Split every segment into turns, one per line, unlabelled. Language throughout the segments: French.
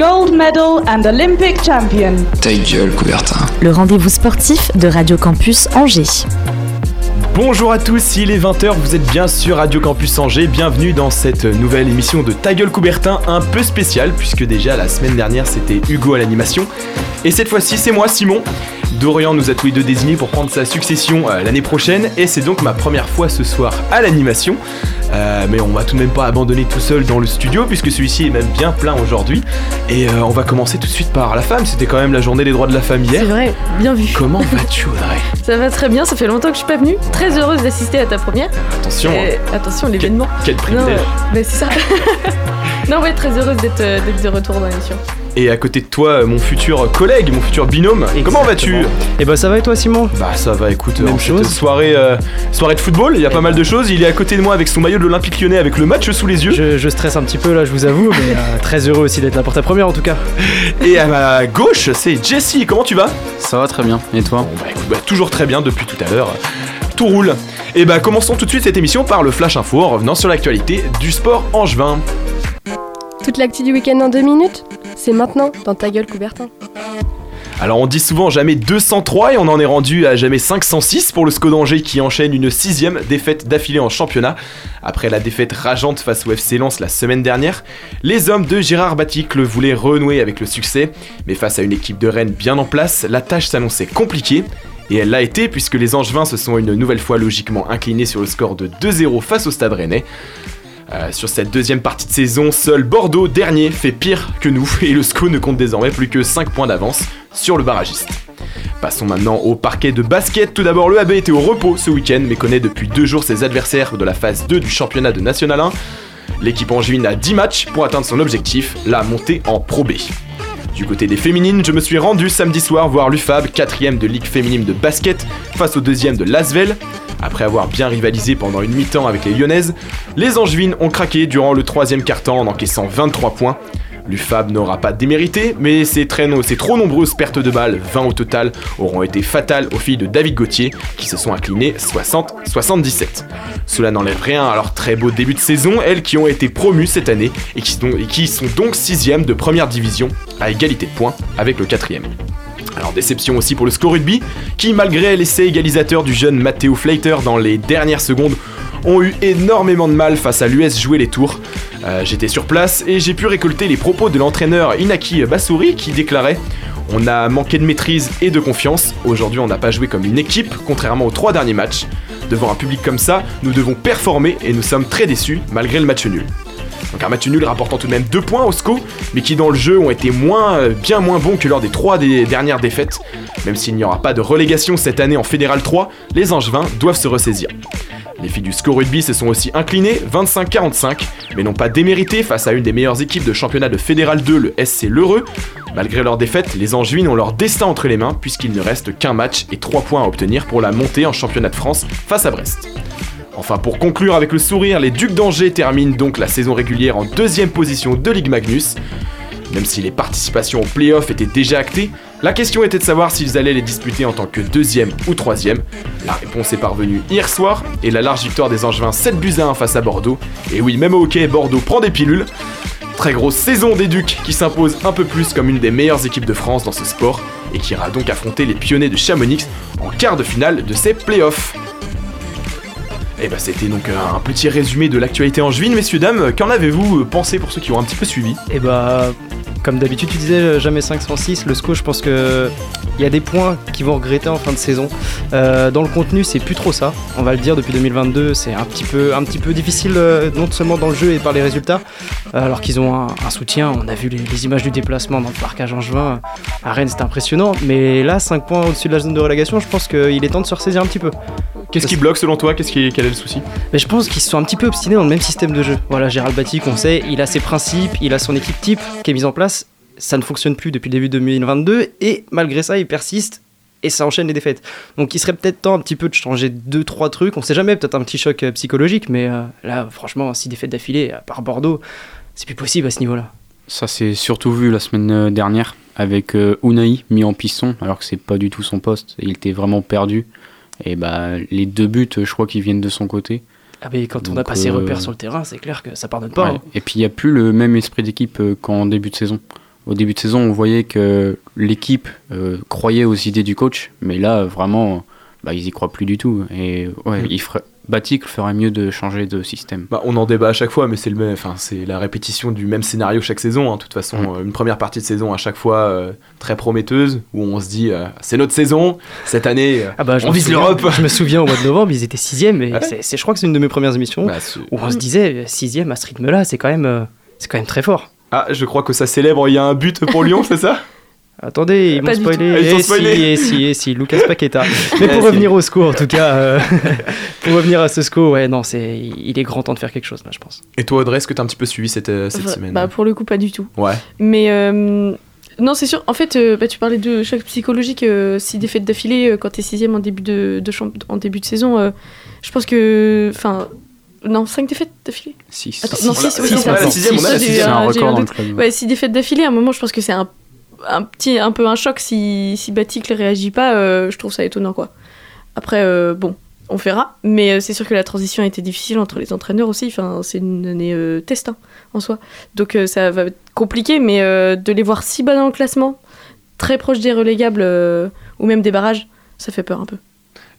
Gold medal and Olympic champion.
Ta gueule, Coubertin.
le rendez-vous sportif de Radio Campus Angers.
Bonjour à tous, il est 20h, vous êtes bien sur Radio Campus Angers, bienvenue dans cette nouvelle émission de Ta gueule Coubertin, un peu spéciale puisque déjà la semaine dernière c'était Hugo à l'animation et cette fois-ci c'est moi Simon. Dorian nous a tous les deux désignés pour prendre sa succession euh, l'année prochaine et c'est donc ma première fois ce soir à l'animation. Euh, mais on va tout de même pas abandonner tout seul dans le studio puisque celui-ci est même bien plein aujourd'hui. Et euh, on va commencer tout de suite par la femme, c'était quand même la journée des droits de la femme hier.
C'est vrai, bien vu.
Comment vas-tu Audrey?
Ça va très bien, ça fait longtemps que je suis pas venue. Très heureuse d'assister à ta première.
Attention,
Et attention, l'événement.
quel
Non,
privilège.
mais c'est ça. non, ouais, très heureuse d'être euh, d'être de retour dans l'émission.
Et à côté de toi, mon futur collègue, mon futur binôme, comment vas-tu
Et bah ça va et toi Simon?
Bah ça va, écoute,
Même chose.
soirée, euh, soirée de football, il y a pas mal de choses. Il est à côté de moi avec son maillot de l'Olympique Lyonnais avec le match sous les yeux.
je, je stresse un petit peu là je vous avoue mais euh, très heureux aussi d'être là pour ta première en tout cas.
Et à ma gauche, c'est Jessie. Comment tu vas?
Ça va très bien. Et toi?
Bon bah écoute, bah, toujours très bien depuis tout à l'heure. Tout roule. Et bah commençons tout de suite cette émission par le Flash Info en revenant sur l'actualité du sport angevin.
Toute l'actu du week-end en deux minutes C'est maintenant dans ta gueule Coubertin.
Alors on dit souvent jamais 203 et on en est rendu à jamais 506 pour le SCO d'Angers qui enchaîne une sixième défaite d'affilée en championnat. Après la défaite rageante face au FC Lens la semaine dernière, les hommes de Gérard Baticle voulaient renouer avec le succès, mais face à une équipe de Rennes bien en place, la tâche s'annonçait compliquée. Et elle l'a été puisque les Angevins se sont une nouvelle fois logiquement inclinés sur le score de 2-0 face au Stade Rennais. Euh, sur cette deuxième partie de saison, seul Bordeaux, dernier, fait pire que nous et le SCO ne compte désormais plus que 5 points d'avance sur le barragiste. Passons maintenant au parquet de basket. Tout d'abord, le AB était au repos ce week-end, mais connaît depuis deux jours ses adversaires de la phase 2 du championnat de National 1. L'équipe angevine a 10 matchs pour atteindre son objectif, la montée en Pro B. Du côté des féminines, je me suis rendu samedi soir voir l'UFAB, quatrième de Ligue féminine de basket, face au deuxième de Lasvel. Après avoir bien rivalisé pendant une mi-temps avec les Lyonnaises, les Angevines ont craqué durant le troisième quart-temps en encaissant 23 points. L'UFAB n'aura pas démérité, mais ses, trop nombreuses pertes de balles, 20 au total, auront été fatales aux filles de David Gauthier, qui se sont inclinées 60-77. Cela n'enlève rien à leur très beau début de saison, elles qui ont été promues cette année et qui, sont- donc 6 de première division, à égalité de points avec le quatrième. Alors déception aussi pour le score rugby, qui malgré l'essai égalisateur du jeune Matteo Fleiter dans les dernières secondes, ont eu énormément de mal face à l'US jouer les tours. Euh, J'étais sur place et j'ai pu récolter les propos de l'entraîneur Inaki Bassouri qui déclarait On a manqué de maîtrise et de confiance, aujourd'hui on n'a pas joué comme une équipe, contrairement aux trois derniers matchs. Devant un public comme ça, nous devons performer et nous sommes très déçus malgré le match nul. Donc un match nul rapportant tout de même 2 points au SCO, mais qui dans le jeu ont été euh, bien moins bons que lors des trois dernières défaites. Même s'il n'y aura pas de relégation cette année en Fédéral 3, les Angevins doivent se ressaisir. Les filles du SCO Rugby se sont aussi inclinées 25-45, mais n'ont pas démérité face à une des meilleures équipes de championnat de Fédéral 2, le SC L'Heureux. Malgré leur défaite, les Angevines ont leur destin entre les mains puisqu'il ne reste qu'un match et 3 points à obtenir pour la montée en championnat de France face à Brest. Enfin, pour conclure avec le sourire, les Ducs d'Angers terminent donc la saison régulière en deuxième position de Ligue Magnus. Même si les participations aux playoffs étaient déjà actées, la question était de savoir s'ils allaient les disputer en tant que deuxième ou troisième. La réponse est parvenue hier soir et la large victoire des Angevins 7 buts à 1 face à Bordeaux. Et oui, même au hockey, Bordeaux prend des pilules. Très grosse saison des Ducs qui s'impose un peu plus comme une des meilleures équipes de France dans ce sport et qui ira donc affronter les pionniers de Chamonix en quart de finale de ces playoffs. Et bah c'était donc un petit résumé de l'actualité angevine, messieurs dames. Qu'en avez-vous pensé pour ceux qui ont un petit peu suivi?
Et bah comme d'habitude tu disais euh, jamais 506, le SCO je pense que il y a des points qui vont regretter en fin de saison. Euh, dans le contenu c'est plus trop ça, on va le dire depuis 2022 c'est un petit peu, un petit peu difficile euh, non seulement dans le jeu et par les résultats, euh, alors qu'ils ont un, un soutien, on a vu les, les images du déplacement dans le parcage angevin, à Rennes c'était impressionnant, mais là 5 points au-dessus de la zone de relégation je pense qu'il est temps de se ressaisir un petit peu.
Qu'est-ce qui bloque selon toi? Qu'est-ce qui, Quel est le souci?
Mais je pense qu'ils sont un petit peu obstinés dans le même système de jeu. Voilà, Gérald Batti, qu'on sait, il a ses principes, il a son équipe type qui est mise en place. Ça ne fonctionne plus depuis le début 2022 et malgré ça, il persiste et ça enchaîne les défaites. Donc il serait peut-être temps un petit peu de changer deux trois trucs. On sait jamais, peut-être un petit choc euh, psychologique, mais euh, là, franchement, six défaites d'affilée, à part Bordeaux, c'est plus possible à ce niveau-là.
Ça s'est surtout vu la semaine euh, dernière avec euh, Unai mis en piston, alors que c'est pas du tout son poste. Il était vraiment perdu. Et bah les deux buts, je crois qu'ils viennent de son côté.
Ah mais quand on n'a pas ses
euh,
repères sur le terrain, c'est clair que ça pardonne pas.
Ouais.
hein.
Et puis il n'y a plus le même esprit d'équipe euh, qu'en début de saison. Au début de saison, on voyait que l'équipe euh, croyait aux idées du coach, mais là, vraiment, bah, ils y croient plus du tout. Et ouais,
Mm.
il ferait, Batik ferait mieux de changer de système.
Bah, on en débat à chaque fois, mais c'est le même, enfin c'est la répétition du même scénario chaque saison. hein. De toute façon,
Mm.
une première partie de saison à chaque fois euh, très prometteuse, où on se dit euh, c'est notre saison cette année,
Ah bah,
on vise l'Europe.
Je me souviens au mois de novembre, ils étaient sixième et
Ouais.
c'est, c'est- je crois que c'est une de mes premières émissions
Bah,
où on se disait sixième à ce rythme-là, c'est quand même, euh, c'est quand même très fort.
Ah, je crois que ça célèbre. Il y a un but pour Lyon, c'est ça?
Attendez, ils m'ont spoilé.
Ils
si, si, si, Lucas Paqueta. Mais pour
si.
revenir au score, en tout cas, euh, pour revenir à ce score, ouais, non, c'est, il est grand temps de faire quelque chose là, je pense.
Et toi, Audrey, est-ce que t'as un petit peu suivi cette, euh, cette semaine?
Bah pour le coup pas du tout.
Ouais.
Mais euh, non c'est sûr. En fait euh, bah, tu parlais de choc psychologique. euh, six défaites d'affilée euh, quand t'es sixième en début de, de en début de saison. euh, je pense que enfin non cinq défaites d'affilée.
6.
Attends, non, six, oui,
six,
c'est
un
j'ai eu
record dans le
doute.
club.
Ouais, six défaites d'affilée, à un moment, je pense que c'est un, un petit, un peu un choc si, si Batik ne réagit pas. euh, je trouve ça étonnant, quoi. Après, euh, bon, on verra. Mais euh, c'est sûr que la transition a été difficile entre les entraîneurs aussi. Enfin, c'est une année euh, test hein, en soi. Donc euh, ça va être compliqué, mais euh, de les voir si bas dans le classement, très proche des relégables euh, ou même des barrages, ça fait peur un peu.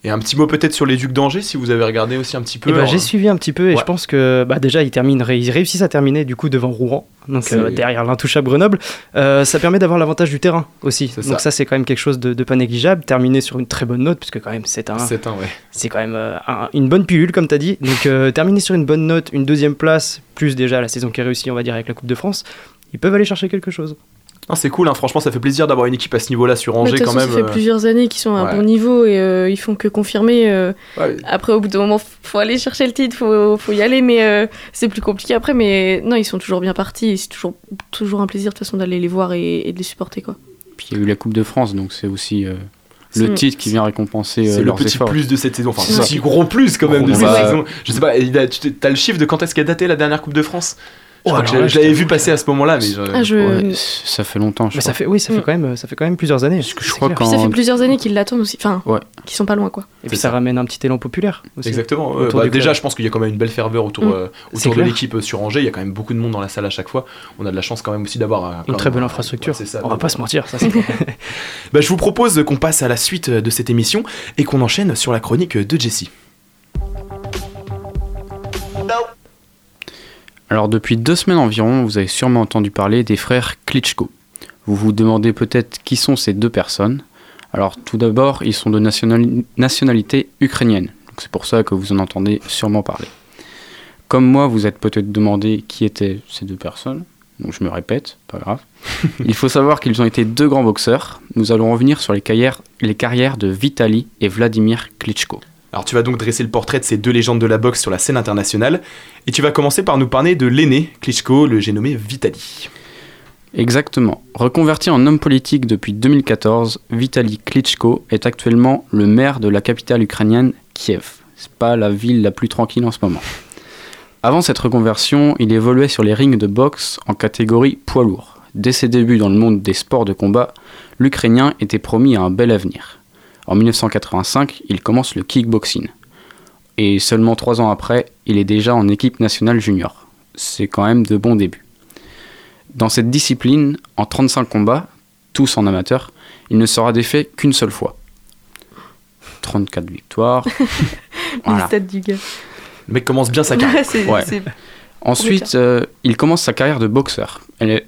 Et un petit mot peut-être sur les Ducs d'Angers, si vous avez regardé aussi un petit peu.
Bah,
Alors,
j'ai suivi un petit peu et
Ouais.
je pense que bah, déjà ils, terminent, ils réussissent à terminer du coup devant Rouen, donc euh, derrière l'intouchable Grenoble. Euh, ça permet d'avoir l'avantage du terrain aussi. Donc
ça.
ça, c'est quand même quelque chose de, de pas négligeable. Terminer sur une très bonne note, puisque quand même c'est un,
C'est un, ouais.
c'est quand même euh, un- une bonne pilule comme tu as dit. Donc euh, terminer sur une bonne note, une deuxième place, plus déjà la saison qui est réussie on va dire avec la Coupe de France, ils peuvent aller chercher quelque chose.
Non, c'est cool, hein. franchement, ça fait plaisir d'avoir une équipe à ce niveau-là sur Angers quand
façon,
même.
ça fait
euh,
plusieurs années qu'ils sont à un
ouais.
bon niveau et euh, ils font que confirmer. euh,
ouais.
Après, au bout d'un moment, faut aller chercher le titre, faut, faut y aller, mais euh, c'est plus compliqué après. Mais non, ils sont toujours bien partis et c'est toujours, toujours un plaisir de toute façon d'aller les voir et, et de les supporter. Quoi.
Puis il y a eu la Coupe de France, donc c'est aussi euh, le
C'est-
titre qui vient récompenser
C'est le petit
efforts.
plus de cette saison, enfin
Ouais.
le petit gros plus quand même de cette
plus.
saison. Je sais pas, il a- tu t'as le chiffre de quand est-ce qu'a daté la dernière Coupe de France? Je
Oh,
crois que
alors là,
je, je l'avais
je
vu passer à ce moment-là, mais je-
Ah, je...
Ouais, ça fait longtemps, je
Mais ça fait, oui, ça fait
Mm.
quand même, ça fait quand même plusieurs années.
Parce que je
c'est
crois.
Puis ça fait plusieurs années qu'ils l'attendent aussi, enfin,
Ouais.
qu'ils sont pas loin quoi.
Et puis ça
ça.
ramène un petit élan populaire aussi.
Exactement. bah, déjà,
club.
je pense qu'il y a quand même une belle ferveur autour,
Mm.
euh, autour de l'équipe euh, sur Angers. Il y a quand même beaucoup de monde dans la salle à chaque fois. On a de la chance quand même aussi d'avoir euh,
Une
quand
très
euh,
infrastructure.
ouais, c'est ça.
On va pas se mentir, ça c'est
Bah, je vous propose qu'on passe à la suite de cette émission et qu'on enchaîne sur la chronique de Jessie.
Alors depuis deux semaines environ, vous avez sûrement entendu parler des frères Klitschko. Vous vous demandez peut-être qui sont ces deux personnes. Alors tout d'abord, ils sont de nationali- nationalité ukrainienne. C'est pour ça que vous en entendez sûrement parler. Comme moi, vous êtes peut-être demandé qui étaient ces deux personnes. Donc je me répète, pas grave. Il faut savoir qu'ils ont été deux grands boxeurs. Nous allons revenir sur les carrières, les carrières de Vitali et Vladimir Klitschko.
Alors tu vas donc dresser le portrait de ces deux légendes de la boxe sur la scène internationale et tu vas commencer par nous parler de l'aîné Klitschko, le j'ai nommé Vitali.
Exactement. Reconverti en homme politique depuis 2014, Vitali Klitschko est actuellement le maire de la capitale ukrainienne, Kiev. C'est pas la ville la plus tranquille en ce moment. Avant cette reconversion, il évoluait sur les rings de boxe en catégorie poids lourd. Dès ses débuts dans le monde des sports de combat, l'Ukrainien était promis à un bel avenir. En 1985, il commence le kickboxing. Et seulement trois ans après, il est déjà en équipe nationale junior. C'est quand même de bons débuts. Dans cette discipline, en 35 combats, tous en amateur, il ne sera défait qu'une seule fois. 34 victoires. Voilà.
Du gars.
Le mec commence bien sa carrière.
Ouais, c'est-
Ouais.
c'est-
Ensuite, euh, il commence sa carrière de boxeur.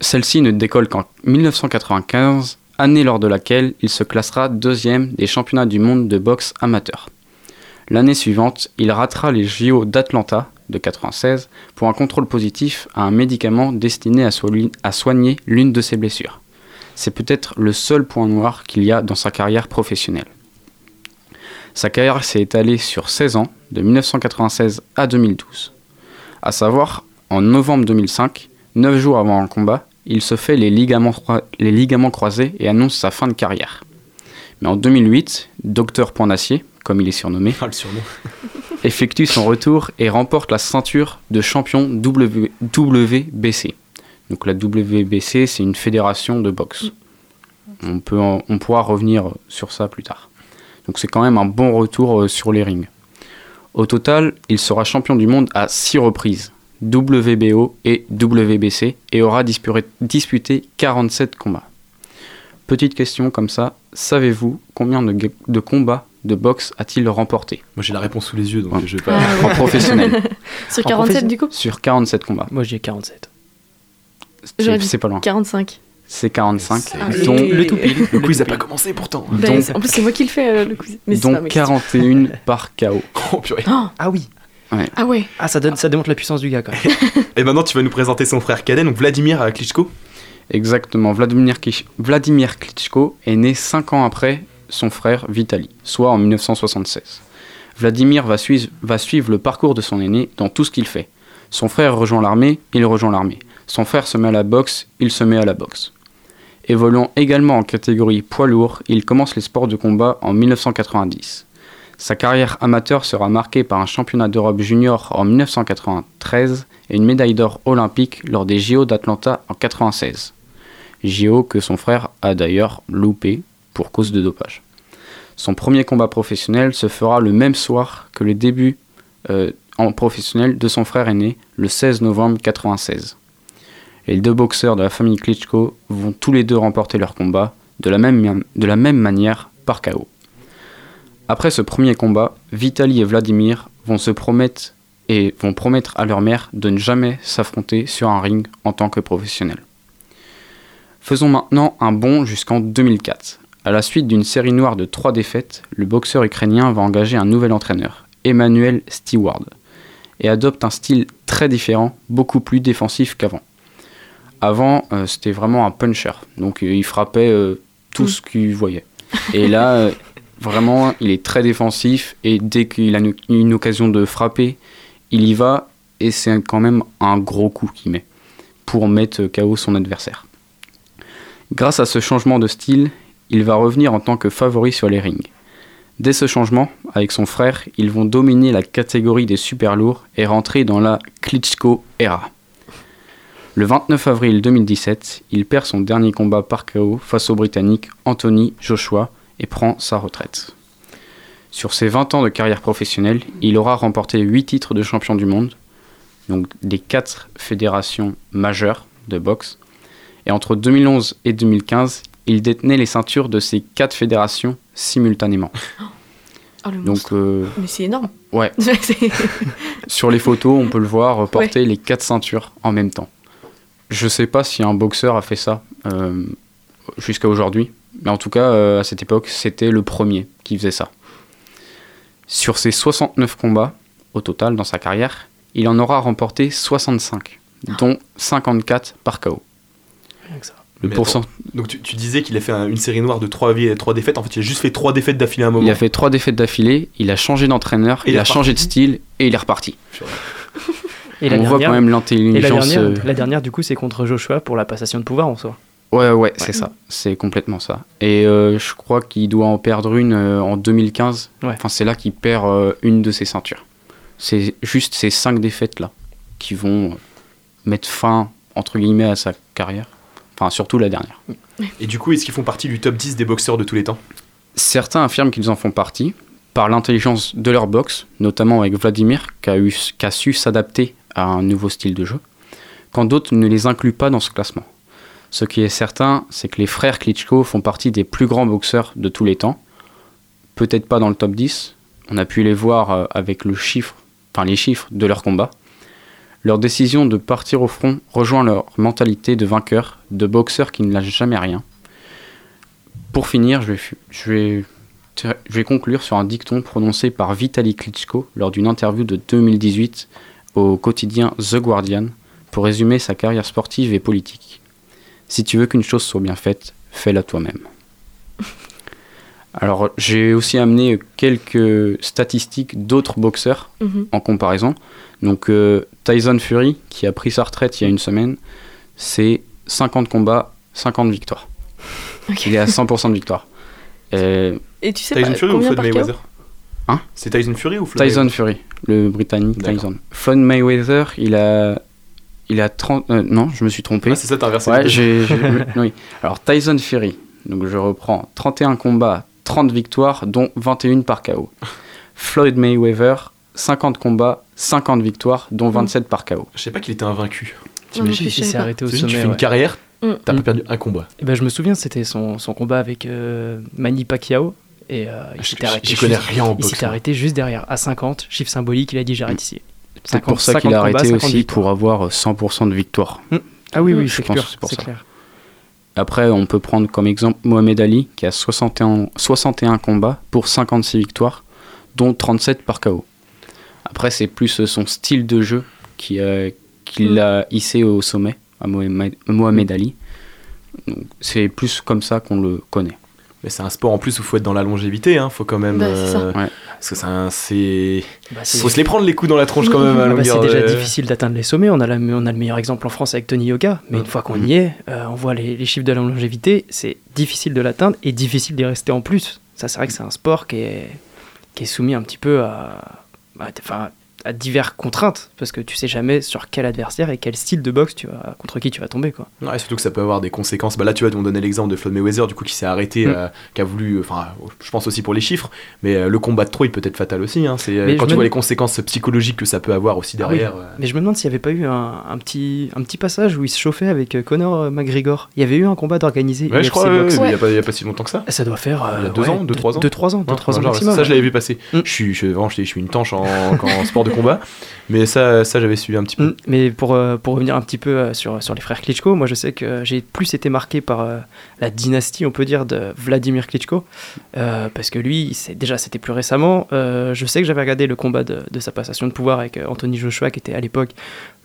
Celle-ci ne décolle qu'en 1995, année lors de laquelle il se classera deuxième des championnats du monde de boxe amateur. L'année suivante, il ratera les JO d'Atlanta de 96 pour un contrôle positif à un médicament destiné à, soigner- l'une de ses blessures. C'est peut-être le seul point noir qu'il y a dans sa carrière professionnelle. Sa carrière s'est étalée sur 16 ans, de 1996 à 2012. À savoir, en novembre 2005, 9 jours avant un combat, il se fait les ligaments, les ligaments croisés et annonce sa fin de carrière. Mais en 2008, Docteur Point d'Acier, comme il est surnommé,
Ah,
effectue son retour et remporte la ceinture de champion W- WBC. Donc la WBC, c'est une fédération de boxe. On, peut en- on pourra revenir sur ça plus tard. Donc c'est quand même un bon retour euh, sur les rings. Au total, il sera champion du monde à 6 reprises, WBO et WBC, et aura disputé, disputé 47 combats. Petite question comme ça, savez-vous combien de, combats de boxe a-t-il remporté?
Moi j'ai la réponse sous les yeux donc
Ouais.
je vais pas.
Ah,
En professionnel,
Sur
En
47 du coup?
sur 47 combats.
Moi j'ai 47.
J'aurais
C'est pas loin.
45.
C'est 45.
C'est-
dont,
Le tout pile.
Le quiz a pas commencé pourtant.
Bah,
Donc-
c'est- en plus, c'est moi qui le fais euh, le quiz. Mais
dont
pas ma question.
41 par KO.
Oh purée.
Ah oui.
Ah ouais.
Ah ça, donne, ça démontre la puissance du gars quand même.
Et maintenant tu vas nous présenter son frère cadet, donc Vladimir euh, Klitschko.
Exactement. Vladimir, Klitsch- Vladimir Klitschko est né 5 ans après son frère Vitali, soit en 1976. Vladimir va suivre, va suivre le parcours de son aîné dans tout ce qu'il fait. Son frère rejoint l'armée, il rejoint l'armée. Son frère se met à la boxe, il se met à la boxe. Évoluant également en catégorie poids lourd, il commence les sports de combat en 1990. Sa carrière amateur sera marquée par un championnat d'Europe junior en 1993 et une médaille d'or olympique lors des JO d'Atlanta en 96. JO que son frère a d'ailleurs loupé pour cause de dopage. Son premier combat professionnel se fera le même soir que le début euh, en professionnel de son frère aîné, le 16 novembre 96. Les deux boxeurs de la famille Klitschko vont tous les deux remporter leur combat de la même, de la même manière par KO. Après ce premier combat, Vitali et Vladimir vont se promettre et vont promettre à leur mère de ne jamais s'affronter sur un ring en tant que professionnels. Faisons maintenant un bond jusqu'en 2004. À la suite d'une série noire de trois défaites, le boxeur ukrainien va engager un nouvel entraîneur, Emmanuel Steward, et adopte un style très différent, beaucoup plus défensif qu'avant. Avant, euh, c'était vraiment un puncher, donc euh, il frappait euh, tout ce qu'il voyait. Et là, vraiment, il est très défensif, et dès qu'il a une, occasion de frapper, il y va, et c'est quand même un gros coup qu'il met pour mettre KO son adversaire. Grâce à ce changement de style, il va revenir en tant que favori sur les rings. Dès ce changement, avec son frère, ils vont dominer la catégorie des super lourds et rentrer dans la Klitschko era. Le 29 avril 2017, il perd son dernier combat par KO face au Britannique Anthony Joshua et prend sa retraite. Sur ses 20 ans de carrière professionnelle, il aura remporté 8 titres de champion du monde, donc des 4 fédérations majeures de boxe, et entre 2011 et 2015, il détenait les ceintures de ces 4 fédérations simultanément.
Oh, le.
Donc, euh,
Mais c'est énorme.
ouais, sur les photos, on peut le voir porter les 4 ceintures en même temps. Je sais pas si un boxeur a fait ça euh, jusqu'à aujourd'hui, mais en tout cas, euh, à cette époque, c'était le premier qui faisait ça. Sur ses 69 combats au total dans sa carrière, il en aura remporté 65, dont 54 par KO.
Rien que ça.
Le pourcent-
Donc tu, tu disais qu'il a fait un- une série noire de 3, trois défaites. En fait, il a juste fait 3 défaites d'affilée à un moment.
Il a fait trois défaites d'affilée, il a changé d'entraîneur, il
il
a changé de style et il est reparti.
Et la
On voit
dernière,
quand même
la
l'intelligence.
dernière,
euh,
la dernière, du coup, c'est contre Joshua pour la passation de pouvoir en soi.
Ouais, ouais, c'est ça. C'est complètement ça. Et euh, je crois qu'il doit en perdre une euh, en 2015.
Ouais.
Enfin, c'est là qu'il perd euh, une de ses ceintures. C'est juste ces cinq défaites-là qui vont mettre fin, entre guillemets, à sa carrière. Enfin, surtout la dernière.
Et du coup, est-ce qu'ils font partie du top 10 des boxeurs de tous les temps?
Certains affirment qu'ils en font partie par l'intelligence de leur boxe, notamment avec Vladimir, qui a, eu, qui a su s'adapter à un nouveau style de jeu, quand d'autres ne les incluent pas dans ce classement. Ce qui est certain, c'est que les frères Klitschko font partie des plus grands boxeurs de tous les temps. Peut-être pas dans le top 10, on a pu les voir euh, avec les chiffres de leur combat. Leur décision de partir au front rejoint leur mentalité de vainqueur, de boxeur qui ne lâche jamais rien. Pour finir, je vais, fu- je vais, je vais conclure sur un dicton prononcé par Vitaly Klitschko lors d'une interview de 2018 au quotidien The Guardian pour résumer sa carrière sportive et politique. Si tu veux qu'une chose soit bien faite, fais-la toi-même. Alors, j'ai aussi amené quelques statistiques d'autres boxeurs
Mhm.
en comparaison. Donc, euh, Tyson Fury, qui a pris sa retraite il y a une semaine, c'est 50 combats, 50 victoires. Il est à 100% de victoire. Et
Et tu sais
Tyson
pas
Fury ou
combien
Floyd Mayweather
Hein?
C'est Tyson Fury ou Floyd
Tyson Fury, le Britannique. Tyson. Floyd Mayweather, il a, il a 30. euh, non, je me suis trompé.
Ah, c'est ça, t'as inversé
Ouais, j'ai. j'ai- oui. Alors Tyson Fury, donc je reprends 31 combats, 30 victoires, dont 21 par KO. Floyd Mayweather, 50 combats, 50 victoires, dont 27 par KO.
Je sais pas qu'il était invaincu.
T'imagines s'il s'est arrêté au sommet
Tu fais une
ouais.
carrière,
Mm.
t'as
Mm.
pas perdu un combat.
Eh ben, je me souviens, c'était son, son combat avec euh, Manny Pacquiao. Et euh, il s'était
j'y-
arrêté.
j'y connais
juste-
rien en
Il
boxe,
s'était arrêté juste derrière, à 50, chiffre symbolique, il a dit j'arrête ici.
C'est pour ça
50
qu'il a arrêté
50
aussi pour avoir 100% de victoire.
Ah oui, oui,
Je pense
clair.
pour ça.
clair.
Après, on peut prendre comme exemple Mohamed Ali, qui a 61, 61 combats pour 56 victoires, dont 37 par KO. Après, c'est plus son style de jeu qui, a- qui
Mm.
l'a hissé au sommet, à Mohamed, Mohamed Ali. C'est plus comme ça qu'on le connaît.
Mais c'est un sport en plus où faut être dans la longévité, hein. faut quand même.
Bah, c'est ça.
euh,
Ouais.
Parce que c'est.
Bah,
Faut se les prendre les coups dans la tronche quand même à
Ah bah, c'est déjà
euh,
difficile d'atteindre les sommets. On a, la- on a le meilleur exemple en France avec Tony Yoka. Mais une fois qu'on y est, euh, on voit les, les chiffres de la longévité. C'est difficile de l'atteindre et difficile d'y rester en plus. Ça, c'est vrai que c'est un sport qui est, qui est soumis un petit peu à, à- enfin, à diverses contraintes. Parce que tu sais jamais sur quel adversaire et quel style de boxe tu vas, contre qui tu vas tomber. Quoi.
Ouais, surtout que ça peut avoir des conséquences. Bah là, tu vois, on donnait l'exemple de Floyd Mayweather, du coup, qui s'est arrêté,
Mm.
euh, qui a voulu, enfin, je pense aussi pour les chiffres, mais euh, le combat de trop, il peut être fatal aussi. Hein. C'est euh, quand tu vois les conséquences psychologiques que ça peut avoir aussi
Ah oui.
derrière.
Mais je me demande s'il n'y avait pas eu un, un petit, un petit passage où il se chauffait avec Conor McGregor. Il y avait eu un combat d'organisé.
Ouais, je crois, ouais, ouais, il y a pas- il y a pas si longtemps que ça.
Ça doit faire. euh,
Il y a deux
ouais,
ans, deux, trois ans
2-3 ans,
Ouais,
2-3 ans.
Ça, je l'avais vu passer.
Mm.
Je, suis, je, suis- je suis une tanche en, en sport de combat, mais ça, ça j'avais suivi un petit peu.
Mm, Mais pour, euh, pour revenir un petit peu euh, sur, sur les frères Klitschko, moi je sais que j'ai plus été marqué par euh, la dynastie, on peut dire, de Vladimir Klitschko. euh, parce que lui, déjà c'était plus récemment. euh, je sais que j'avais regardé le combat de, de sa passation de pouvoir avec Anthony Joshua, qui était à l'époque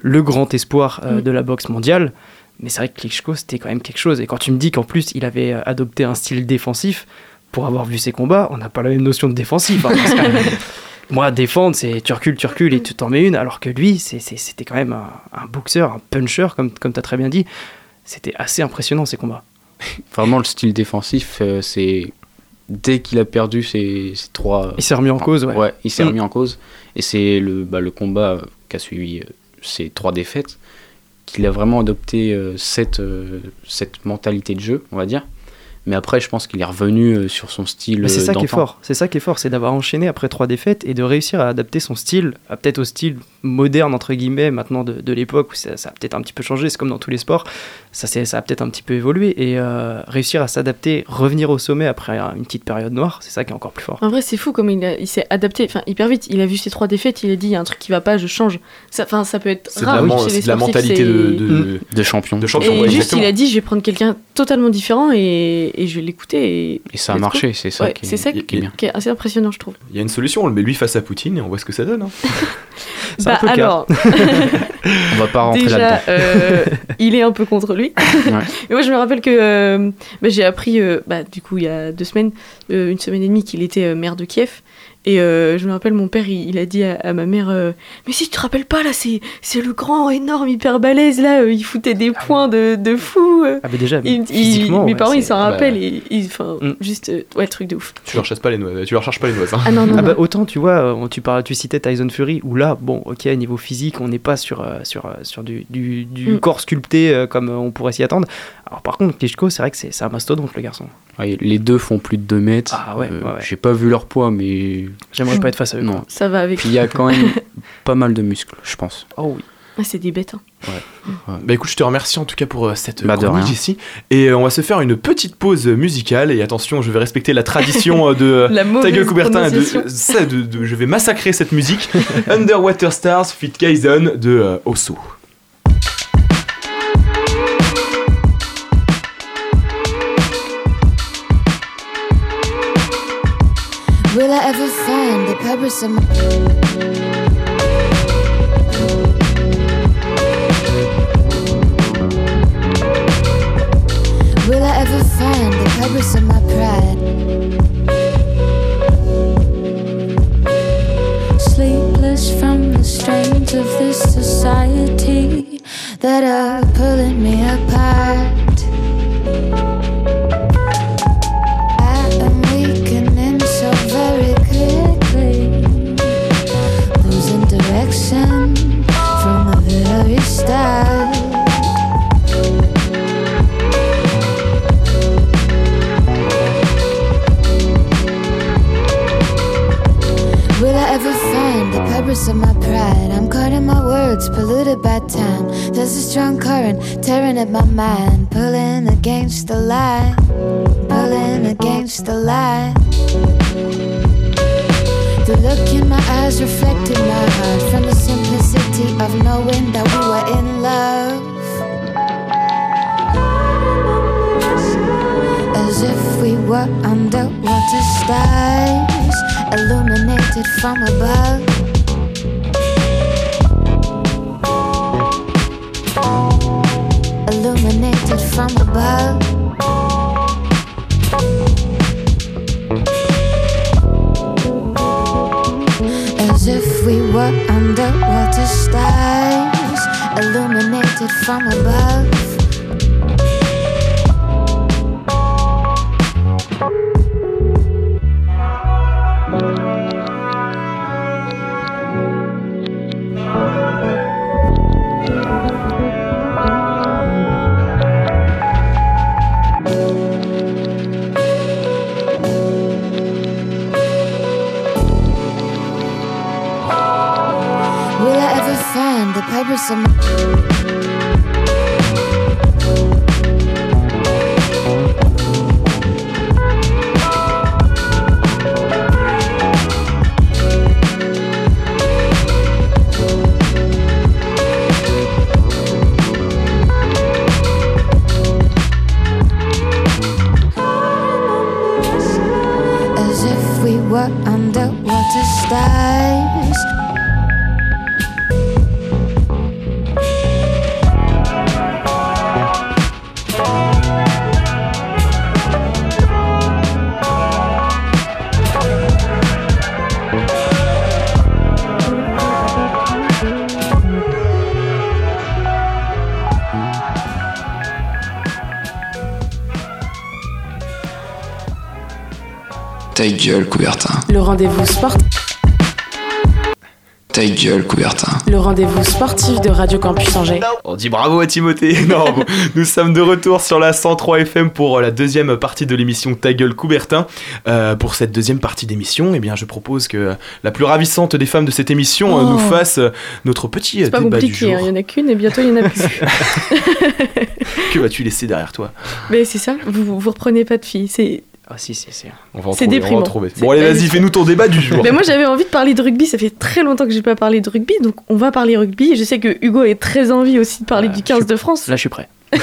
le grand espoir euh,
Mm.
de la boxe mondiale. Mais c'est vrai que Klitschko, c'était quand même quelque chose. Et quand tu me dis qu'en plus il avait adopté un style défensif, pour avoir vu ses combats, on n'a pas la même notion de défensif. hein, parce que- Moi, défendre, c'est tu recules, tu recules et tu t'en mets une, alors que lui, c'était quand même un, un boxeur, un puncher, comme, comme tu as très bien dit. C'était assez impressionnant ces combats.
Vraiment, le style défensif, euh, c'est dès qu'il a perdu ses, ses trois.
Il s'est remis en cause, ouais.
il s'est
Mm.
remis en cause. Et c'est le, bah, le combat euh, qui a suivi euh, ces trois défaites qu'il a vraiment adopté euh, cette, euh, cette mentalité de jeu, on va dire. Mais après, je pense qu'il est revenu euh, sur son style.
Mais c'est
euh,
ça qui est fort. C'est ça qui est fort, c'est d'avoir enchaîné après trois défaites et de réussir à adapter son style, à peut-être au style moderne entre guillemets maintenant de, de l'époque où ça, ça a peut-être un petit peu changé. C'est comme dans tous les sports, ça, c'est- ça a peut-être un petit peu évolué et euh, réussir à s'adapter, revenir au sommet après une petite période noire, c'est ça qui est encore plus fort.
En vrai, c'est fou comme il, s'est adapté enfin, hyper vite. Il a vu ses trois défaites, il a dit il y a un truc qui va pas, je change. Ça, enfin, ça peut être rare
c'est de la mentalité de, de,
De champion.
de champion.
Et
ouais,
juste,
exactement.
il a dit je vais prendre quelqu'un totalement différent et, et je l'écouter. Et,
Et ça a marché, c'est ça,
Ouais,
qui,
c'est ça
qui est bien.
qui est assez impressionnant, je trouve.
Il y a une solution, on le met lui face à Poutine et on voit ce que ça donne. hein.
C'est un
Bah
peu
alors,
On va pas rentrer là-dedans.
euh, il est un peu contre lui.
Ouais.
Mais moi, je me rappelle que euh, bah, j'ai appris, euh, bah, du coup, il y a deux semaines, euh, une semaine et demie, qu'il était euh, maire de Kiev. Et euh, je me rappelle, mon père, il, il a dit à, à ma mère euh, Mais si tu te rappelles pas, là, c'est c'est le grand, énorme, hyper balèze, là, euh, il foutait des points de, de fou.
Ah mais déjà,
Il- il-
physiquement,
mes
ouais,
parents, ils s'en
bah,
rappellent. et ils- Enfin,
Mm.
juste, ouais, truc de ouf.
Tu leur chasses pas les noix, tu leur cherches pas les noix. Hein.
Ah non, non,
Ah
non.
bah, autant tu vois, tu, parles, tu citais Tyson Fury, où là, bon, ok, niveau physique, on n'est pas sur, sur, sur du, du, du
Mm.
corps sculpté comme on pourrait s'y attendre. Alors par contre, Klitschko, c'est vrai que c'est c'est un mastodonte, le garçon.
Ouais, les deux font plus de 2 mètres.
Ah ouais,
Euh,
ouais, ouais.
J'ai pas vu leur poids, mais
J'aimerais pas être face à eux.
non.
Ça va avec.
Puis il y a quand même pas mal de muscles, je pense.
Oh oui.
Ah, c'est des bêtes. hein.
Bah écoute, je te remercie en tout cas pour euh, cette
Bah,
chronique. Et euh, on va se faire une petite pause musicale. Et attention, je vais respecter la tradition euh, de
La
Ta gueule Coubertin. De, de, de- je vais massacrer cette musique. Underwater Stars Fit Kaizen de euh, Osso.
Will I ever find the purpose of my Will I ever find the purpose of my pride? Sleepless from the strains of this society. that are pulling me apart. At my mind, pulling against the light, pulling against the light. The look in my eyes reflected my heart from the simplicity of knowing that we were in love. As if we were underwater stars, illuminated from above. From above. As if we were underwater stars, illuminated from above. for fun. The piper's
some. Gueule, Coubertin.
Le rendez-vous sportif.
Ta gueule, Coubertin.
Le rendez-vous sportif de Radio Campus Angers.
On dit bravo à Timothée. Non, nous sommes de retour sur la 103 FM pour la deuxième partie de l'émission Ta gueule Coubertin. Euh, pour cette deuxième partie d'émission, eh bien, je propose que la plus ravissante des femmes de cette émission euh,
Oh.
nous fasse euh, notre petit euh,
C'est pas
débat du
compliqué, hein,
jour.
il y en a qu'une et bientôt il y en a plus.
Que vas-tu laisser derrière toi?
Mais c'est ça, vous, vous reprenez pas de filles. C'est
Ah si, si, si.
On va en
C'est
trouver, on va en
déprimant.
trouver.
C'est
Bon, allez, vas-y, fais-nous ton débat du jour.
Mais moi j'avais envie de parler de rugby, ça fait très longtemps que j'ai pas parlé de rugby, donc on va parler rugby. Je sais que Hugo est très envie aussi de parler du 15 de France.
Là, je suis prêt.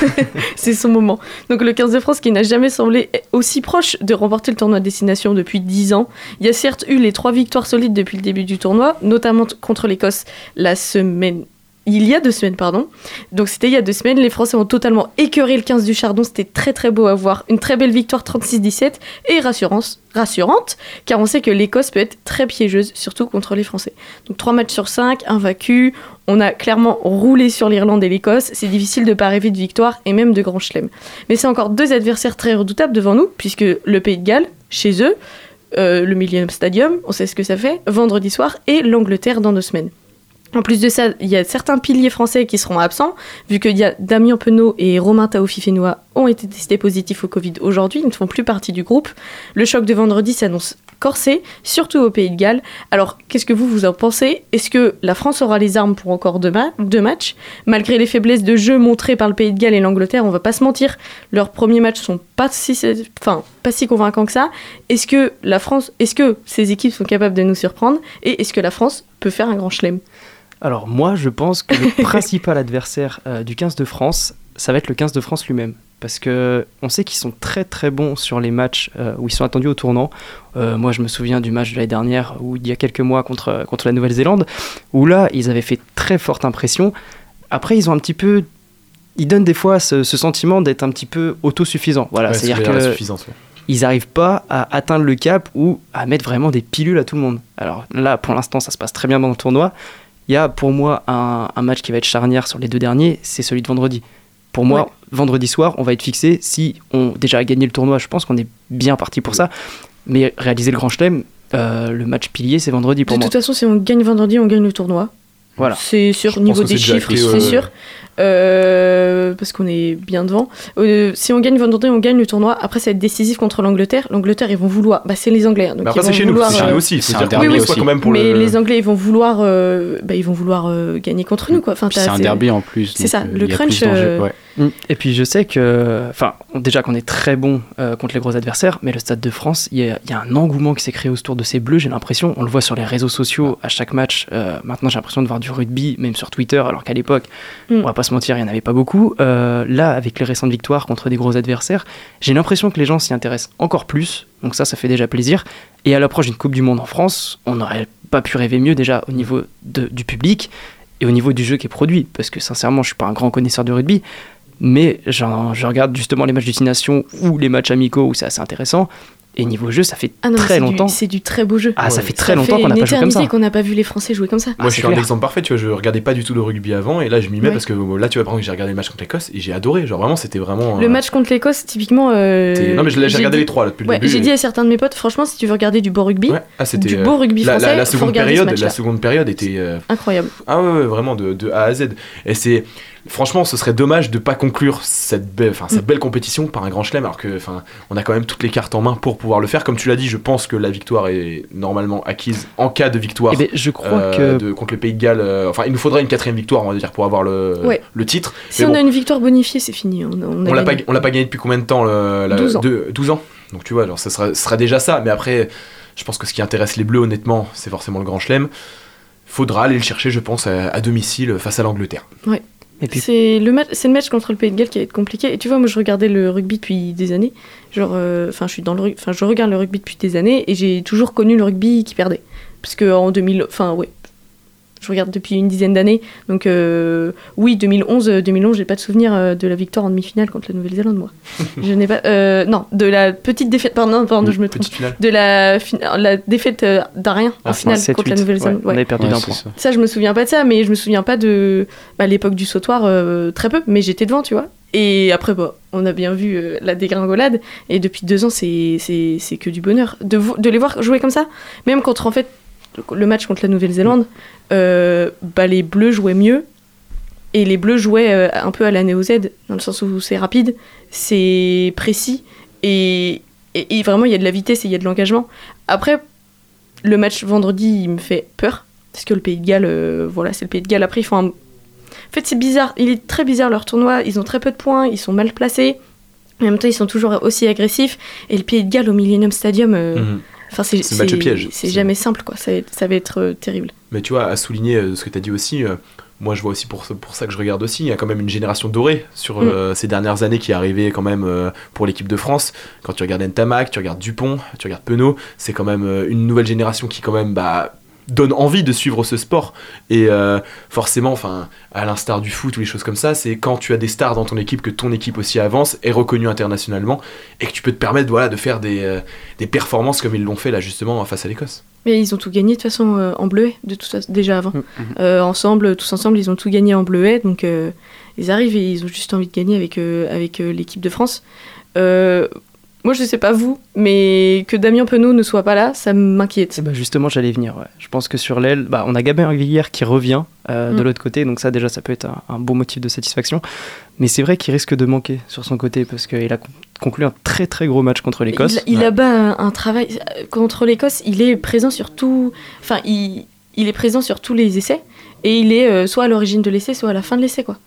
C'est son moment. Donc le 15 de France qui n'a jamais semblé aussi proche de remporter le tournoi de destination depuis 10 ans. Il y a certes eu les trois victoires solides depuis le début du tournoi, notamment contre l'Écosse la semaine... Il y a deux semaines, pardon. Donc c'était il y a deux semaines. Les Français ont totalement écœuré le 15 du Chardon. C'était très très beau à voir. Une très belle victoire 36-17 et rassurance, rassurante, car on sait que l'Écosse peut être très piégeuse, surtout contre les Français. Donc 3 matchs sur 5, invaincu. On a clairement roulé sur l'Irlande et l'Écosse. C'est difficile de pas rêver de victoire et même de grand chelem. Mais c'est encore deux adversaires très redoutables devant nous, puisque le Pays de Galles, chez eux, euh, le Millennium Stadium, on sait ce que ça fait, vendredi soir, et l'Angleterre dans deux semaines. En plus de ça, il y a certains piliers français qui seront absents, vu que y a Damien Penaud et Romain Taofi-Fénois ont été testés positifs au Covid aujourd'hui, ils ne font plus partie du groupe. Le choc de vendredi s'annonce corsé, surtout au Pays de Galles. Alors, qu'est-ce que vous, vous en pensez? Est-ce que la France aura les armes pour encore deux, ma- deux matchs? Malgré les faiblesses de jeu montrées par le Pays de Galles et l'Angleterre, on va pas se mentir, leurs premiers matchs sont pas si, enfin, pas si convaincants que ça. Est-ce que la France, est-ce que ces équipes sont capables de nous surprendre? Et est-ce que la France peut faire un grand chelem?
Alors moi, je pense que le principal adversaire euh, du 15 de France, ça va être le 15 de France lui-même. Parce que on sait qu'ils sont très très bons sur les matchs euh, où ils sont attendus au tournant. Euh, moi, je me souviens du match de l'année dernière, ou il y a quelques mois contre, contre la Nouvelle-Zélande, où là, ils avaient fait très forte impression. Après, ils ont un petit peu... Ils donnent des fois ce, ce sentiment d'être un petit peu autosuffisants. Voilà,
Ouais,
c'est-à-dire que
ouais.
ils n'arrivent pas à atteindre le cap ou à mettre vraiment des pilules à tout le monde. Alors là, pour l'instant, ça se passe très bien dans le tournoi. Il y a pour moi un, un match qui va être charnière sur les deux derniers, c'est celui de vendredi. Pour moi,
Ouais.
vendredi soir, on va être fixé si on déjà gagné le tournoi. Je pense qu'on est bien parti pour ça. Mais réaliser le grand chelem, euh, le match pilier, c'est vendredi pour
De
moi.
toute façon, si on gagne vendredi, on gagne le tournoi.
Voilà.
C'est sûr, au niveau des chiffres, c'est
ouais,
sûr. Euh, parce qu'on est bien devant. Euh, si on gagne vendredi, on gagne le tournoi. Après, ça va être décisif contre l'Angleterre. L'Angleterre, ils vont vouloir. Bah, c'est les Anglais. hein, donc
Mais après,
ils
c'est chez nous,
vouloir,
c'est chez
euh,
nous aussi.
C'est un derby aussi.
quand même pour
mais
le.
les Anglais, ils vont vouloir, euh, bah, ils vont vouloir euh, gagner contre nous, quoi. Enfin,
c'est un derby en plus.
C'est ça,
euh,
le crunch, euh,
ouais.
Mm. Et puis je sais que, enfin, déjà qu'on est très bon euh, contre les gros adversaires, mais le Stade de France, il y, a- il y a un engouement qui s'est créé autour de ces bleus. J'ai l'impression, on le voit sur les réseaux sociaux à chaque match. Euh, maintenant, j'ai l'impression de voir du rugby, même sur Twitter, alors qu'à l'époque,
Mm.
on va pas se mentir, il y en avait pas beaucoup. Euh, là, avec les récentes victoires contre des gros adversaires, j'ai l'impression que les gens s'y intéressent encore plus. Donc ça, ça fait déjà plaisir. Et à l'approche d'une Coupe du Monde en France, on n'aurait pas pu rêver mieux déjà au niveau de- du public et au niveau du jeu qui est produit. Parce que sincèrement, je suis pas un grand connaisseur de rugby, mais j'en- je regarde justement les matchs destination ou les matchs amicaux où c'est assez intéressant. Et niveau jeu, ça fait
Ah non,
très longtemps.
C'est du très beau jeu.
Ah, ça fait très longtemps qu'on n'a pas joué comme ça.
éternité qu'on n'a pas vu les Français jouer comme ça.
Moi, je
c'est
suis un
clair.
exemple parfait, tu vois, je regardais pas du tout le rugby avant, et là, je m'y mets
Ouais.
parce que là, tu vois, par exemple, j'ai regardé le match contre l'Écosse, et j'ai adoré, genre vraiment, c'était vraiment.
Le
euh,
match contre l'Écosse, typiquement. euh,
Non, mais je j'ai regardé
dit-
les trois, là, depuis le
Ouais,
début.
j'ai
et-
dit à certains de mes potes, franchement, si tu veux regarder du beau rugby,
Ouais. Ah,
du
euh,
beau rugby
la,
français,
la, seconde période,
ce match-là.
la seconde période était.
incroyable.
Ah ouais, ouais, vraiment de, de A à Z. Et c'est franchement, ce serait dommage de pas conclure cette
Mm.
belle compétition par un grand chelem, alors que, on a quand même toutes les cartes en main pour pouvoir le faire. Comme tu l'as dit, je pense que la victoire est normalement acquise en cas de victoire.
Eh ben, je crois
euh,
que
de- contre le Pays de Galles. euh, enfin, il nous faudrait une quatrième victoire, on va dire, pour avoir le,
Ouais.
le titre.
Si
Mais
on
bon,
a une victoire bonifiée, c'est fini. On, on
l'a pas,
gagné.
pas depuis combien de temps le, la-
12 ans.
de- 12 ans. Donc tu vois, genre, ça sera, ce sera déjà ça. Mais après, je pense que ce qui intéresse les Bleus, honnêtement, c'est forcément le Grand Chelem. Faudra aller le chercher, je pense, à, à domicile face à l'Angleterre.
Ouais. C'est le match, le match contre le Pays de Galles qui va être compliqué. Et tu vois, moi, je regardais le rugby depuis des années. Genre, euh, enfin, je suis dans le, enfin, je regarde le rugby depuis des années et j'ai toujours connu le rugby qui perdait. Parce en 2000, enfin, ouais, je regarde depuis une dizaine d'années. Donc, euh, oui, 2011, euh, 2011, j'ai pas de souvenir euh, de la victoire en demi-finale contre la Nouvelle-Zélande, moi. je n'ai pas, euh, non, de la petite défaite. Pardon, pardon, je me trompe. De la, fin- la défaite euh, d'un rien en
Ah,
finale
7-8,
contre la Nouvelle-Zélande.
ouais, on avait perdu
Ouais,
d'un point.
ça.
Ça, je me souviens pas de ça, mais je me souviens pas de bah, l'époque du sautoir, euh, très peu, mais j'étais devant, tu vois. Et après, bah, on a bien vu euh, la dégringolade, et depuis deux ans, c'est c'est- c'est que du bonheur. De, de les voir jouer comme ça, même contre, en fait, le- match contre la Nouvelle-Zélande, euh, bah, les Bleus jouaient mieux, et les Bleus jouaient euh, un peu à la Néo Z, dans le sens où c'est rapide, c'est précis, et, et, vraiment, il y a de la vitesse et il y a de l'engagement. Après, le match vendredi, il me fait peur. Parce que le Pays de Galles, euh, voilà, c'est le Pays de Galles. Après, ils font un... En fait, c'est bizarre. Il est très bizarre leur tournoi. Ils ont très peu de points. Ils sont mal placés. En même temps, ils sont toujours aussi agressifs. Et le Pays de Galles au Millennium Stadium,
Mhm.
Enfin, c'est
C'est match piège.
C'est
C'est-
jamais simple, quoi. Ça, va être- ça va être euh, terrible.
Mais tu vois, à souligner euh, ce que tu as dit aussi, euh, moi je vois aussi pour, ça que je regarde aussi, il y a quand même une génération dorée sur
Mm.
ces dernières années qui est arrivée quand même pour l'équipe de France. Quand tu regardes Ntamak, tu regardes Dupont, tu regardes Penaud, c'est quand même une nouvelle génération qui quand même bah, donne envie de suivre ce sport. Et euh, forcément, enfin, à l'instar du foot ou les choses comme ça, c'est quand tu as des stars dans ton équipe que ton équipe aussi avance, est reconnue internationalement et que tu peux te permettre voilà, de faire des, euh, des performances comme ils l'ont fait là justement face à l'Écosse.
Mais ils ont tout gagné de toute façon euh, en bleuet, de toute façon, déjà avant.
Mhm.
Euh, ensemble, tous ensemble, ils ont tout gagné en bleuet. Donc, euh, ils arrivent et ils ont juste envie de gagner avec, euh, avec euh, l'équipe de France. Moi, je sais pas vous, mais que Damien Penaud ne soit pas là, ça m'inquiète.
Ben, justement, j'allais venir. ouais. Je pense que sur l'aile, bah, on a Gabin Aguillière qui revient euh, de
Mm.
l'autre côté, donc ça déjà, ça peut être un, un bon motif de satisfaction. Mais c'est vrai qu'il risque de manquer sur son côté parce qu'il a con- conclu un très très gros match contre l'Écosse.
Il, il abat un, un travail euh, contre l'Écosse. Il est présent sur tout. Enfin, il, il est présent sur tous les essais et il est euh, soit à l'origine de l'essai, soit à la fin de l'essai, quoi.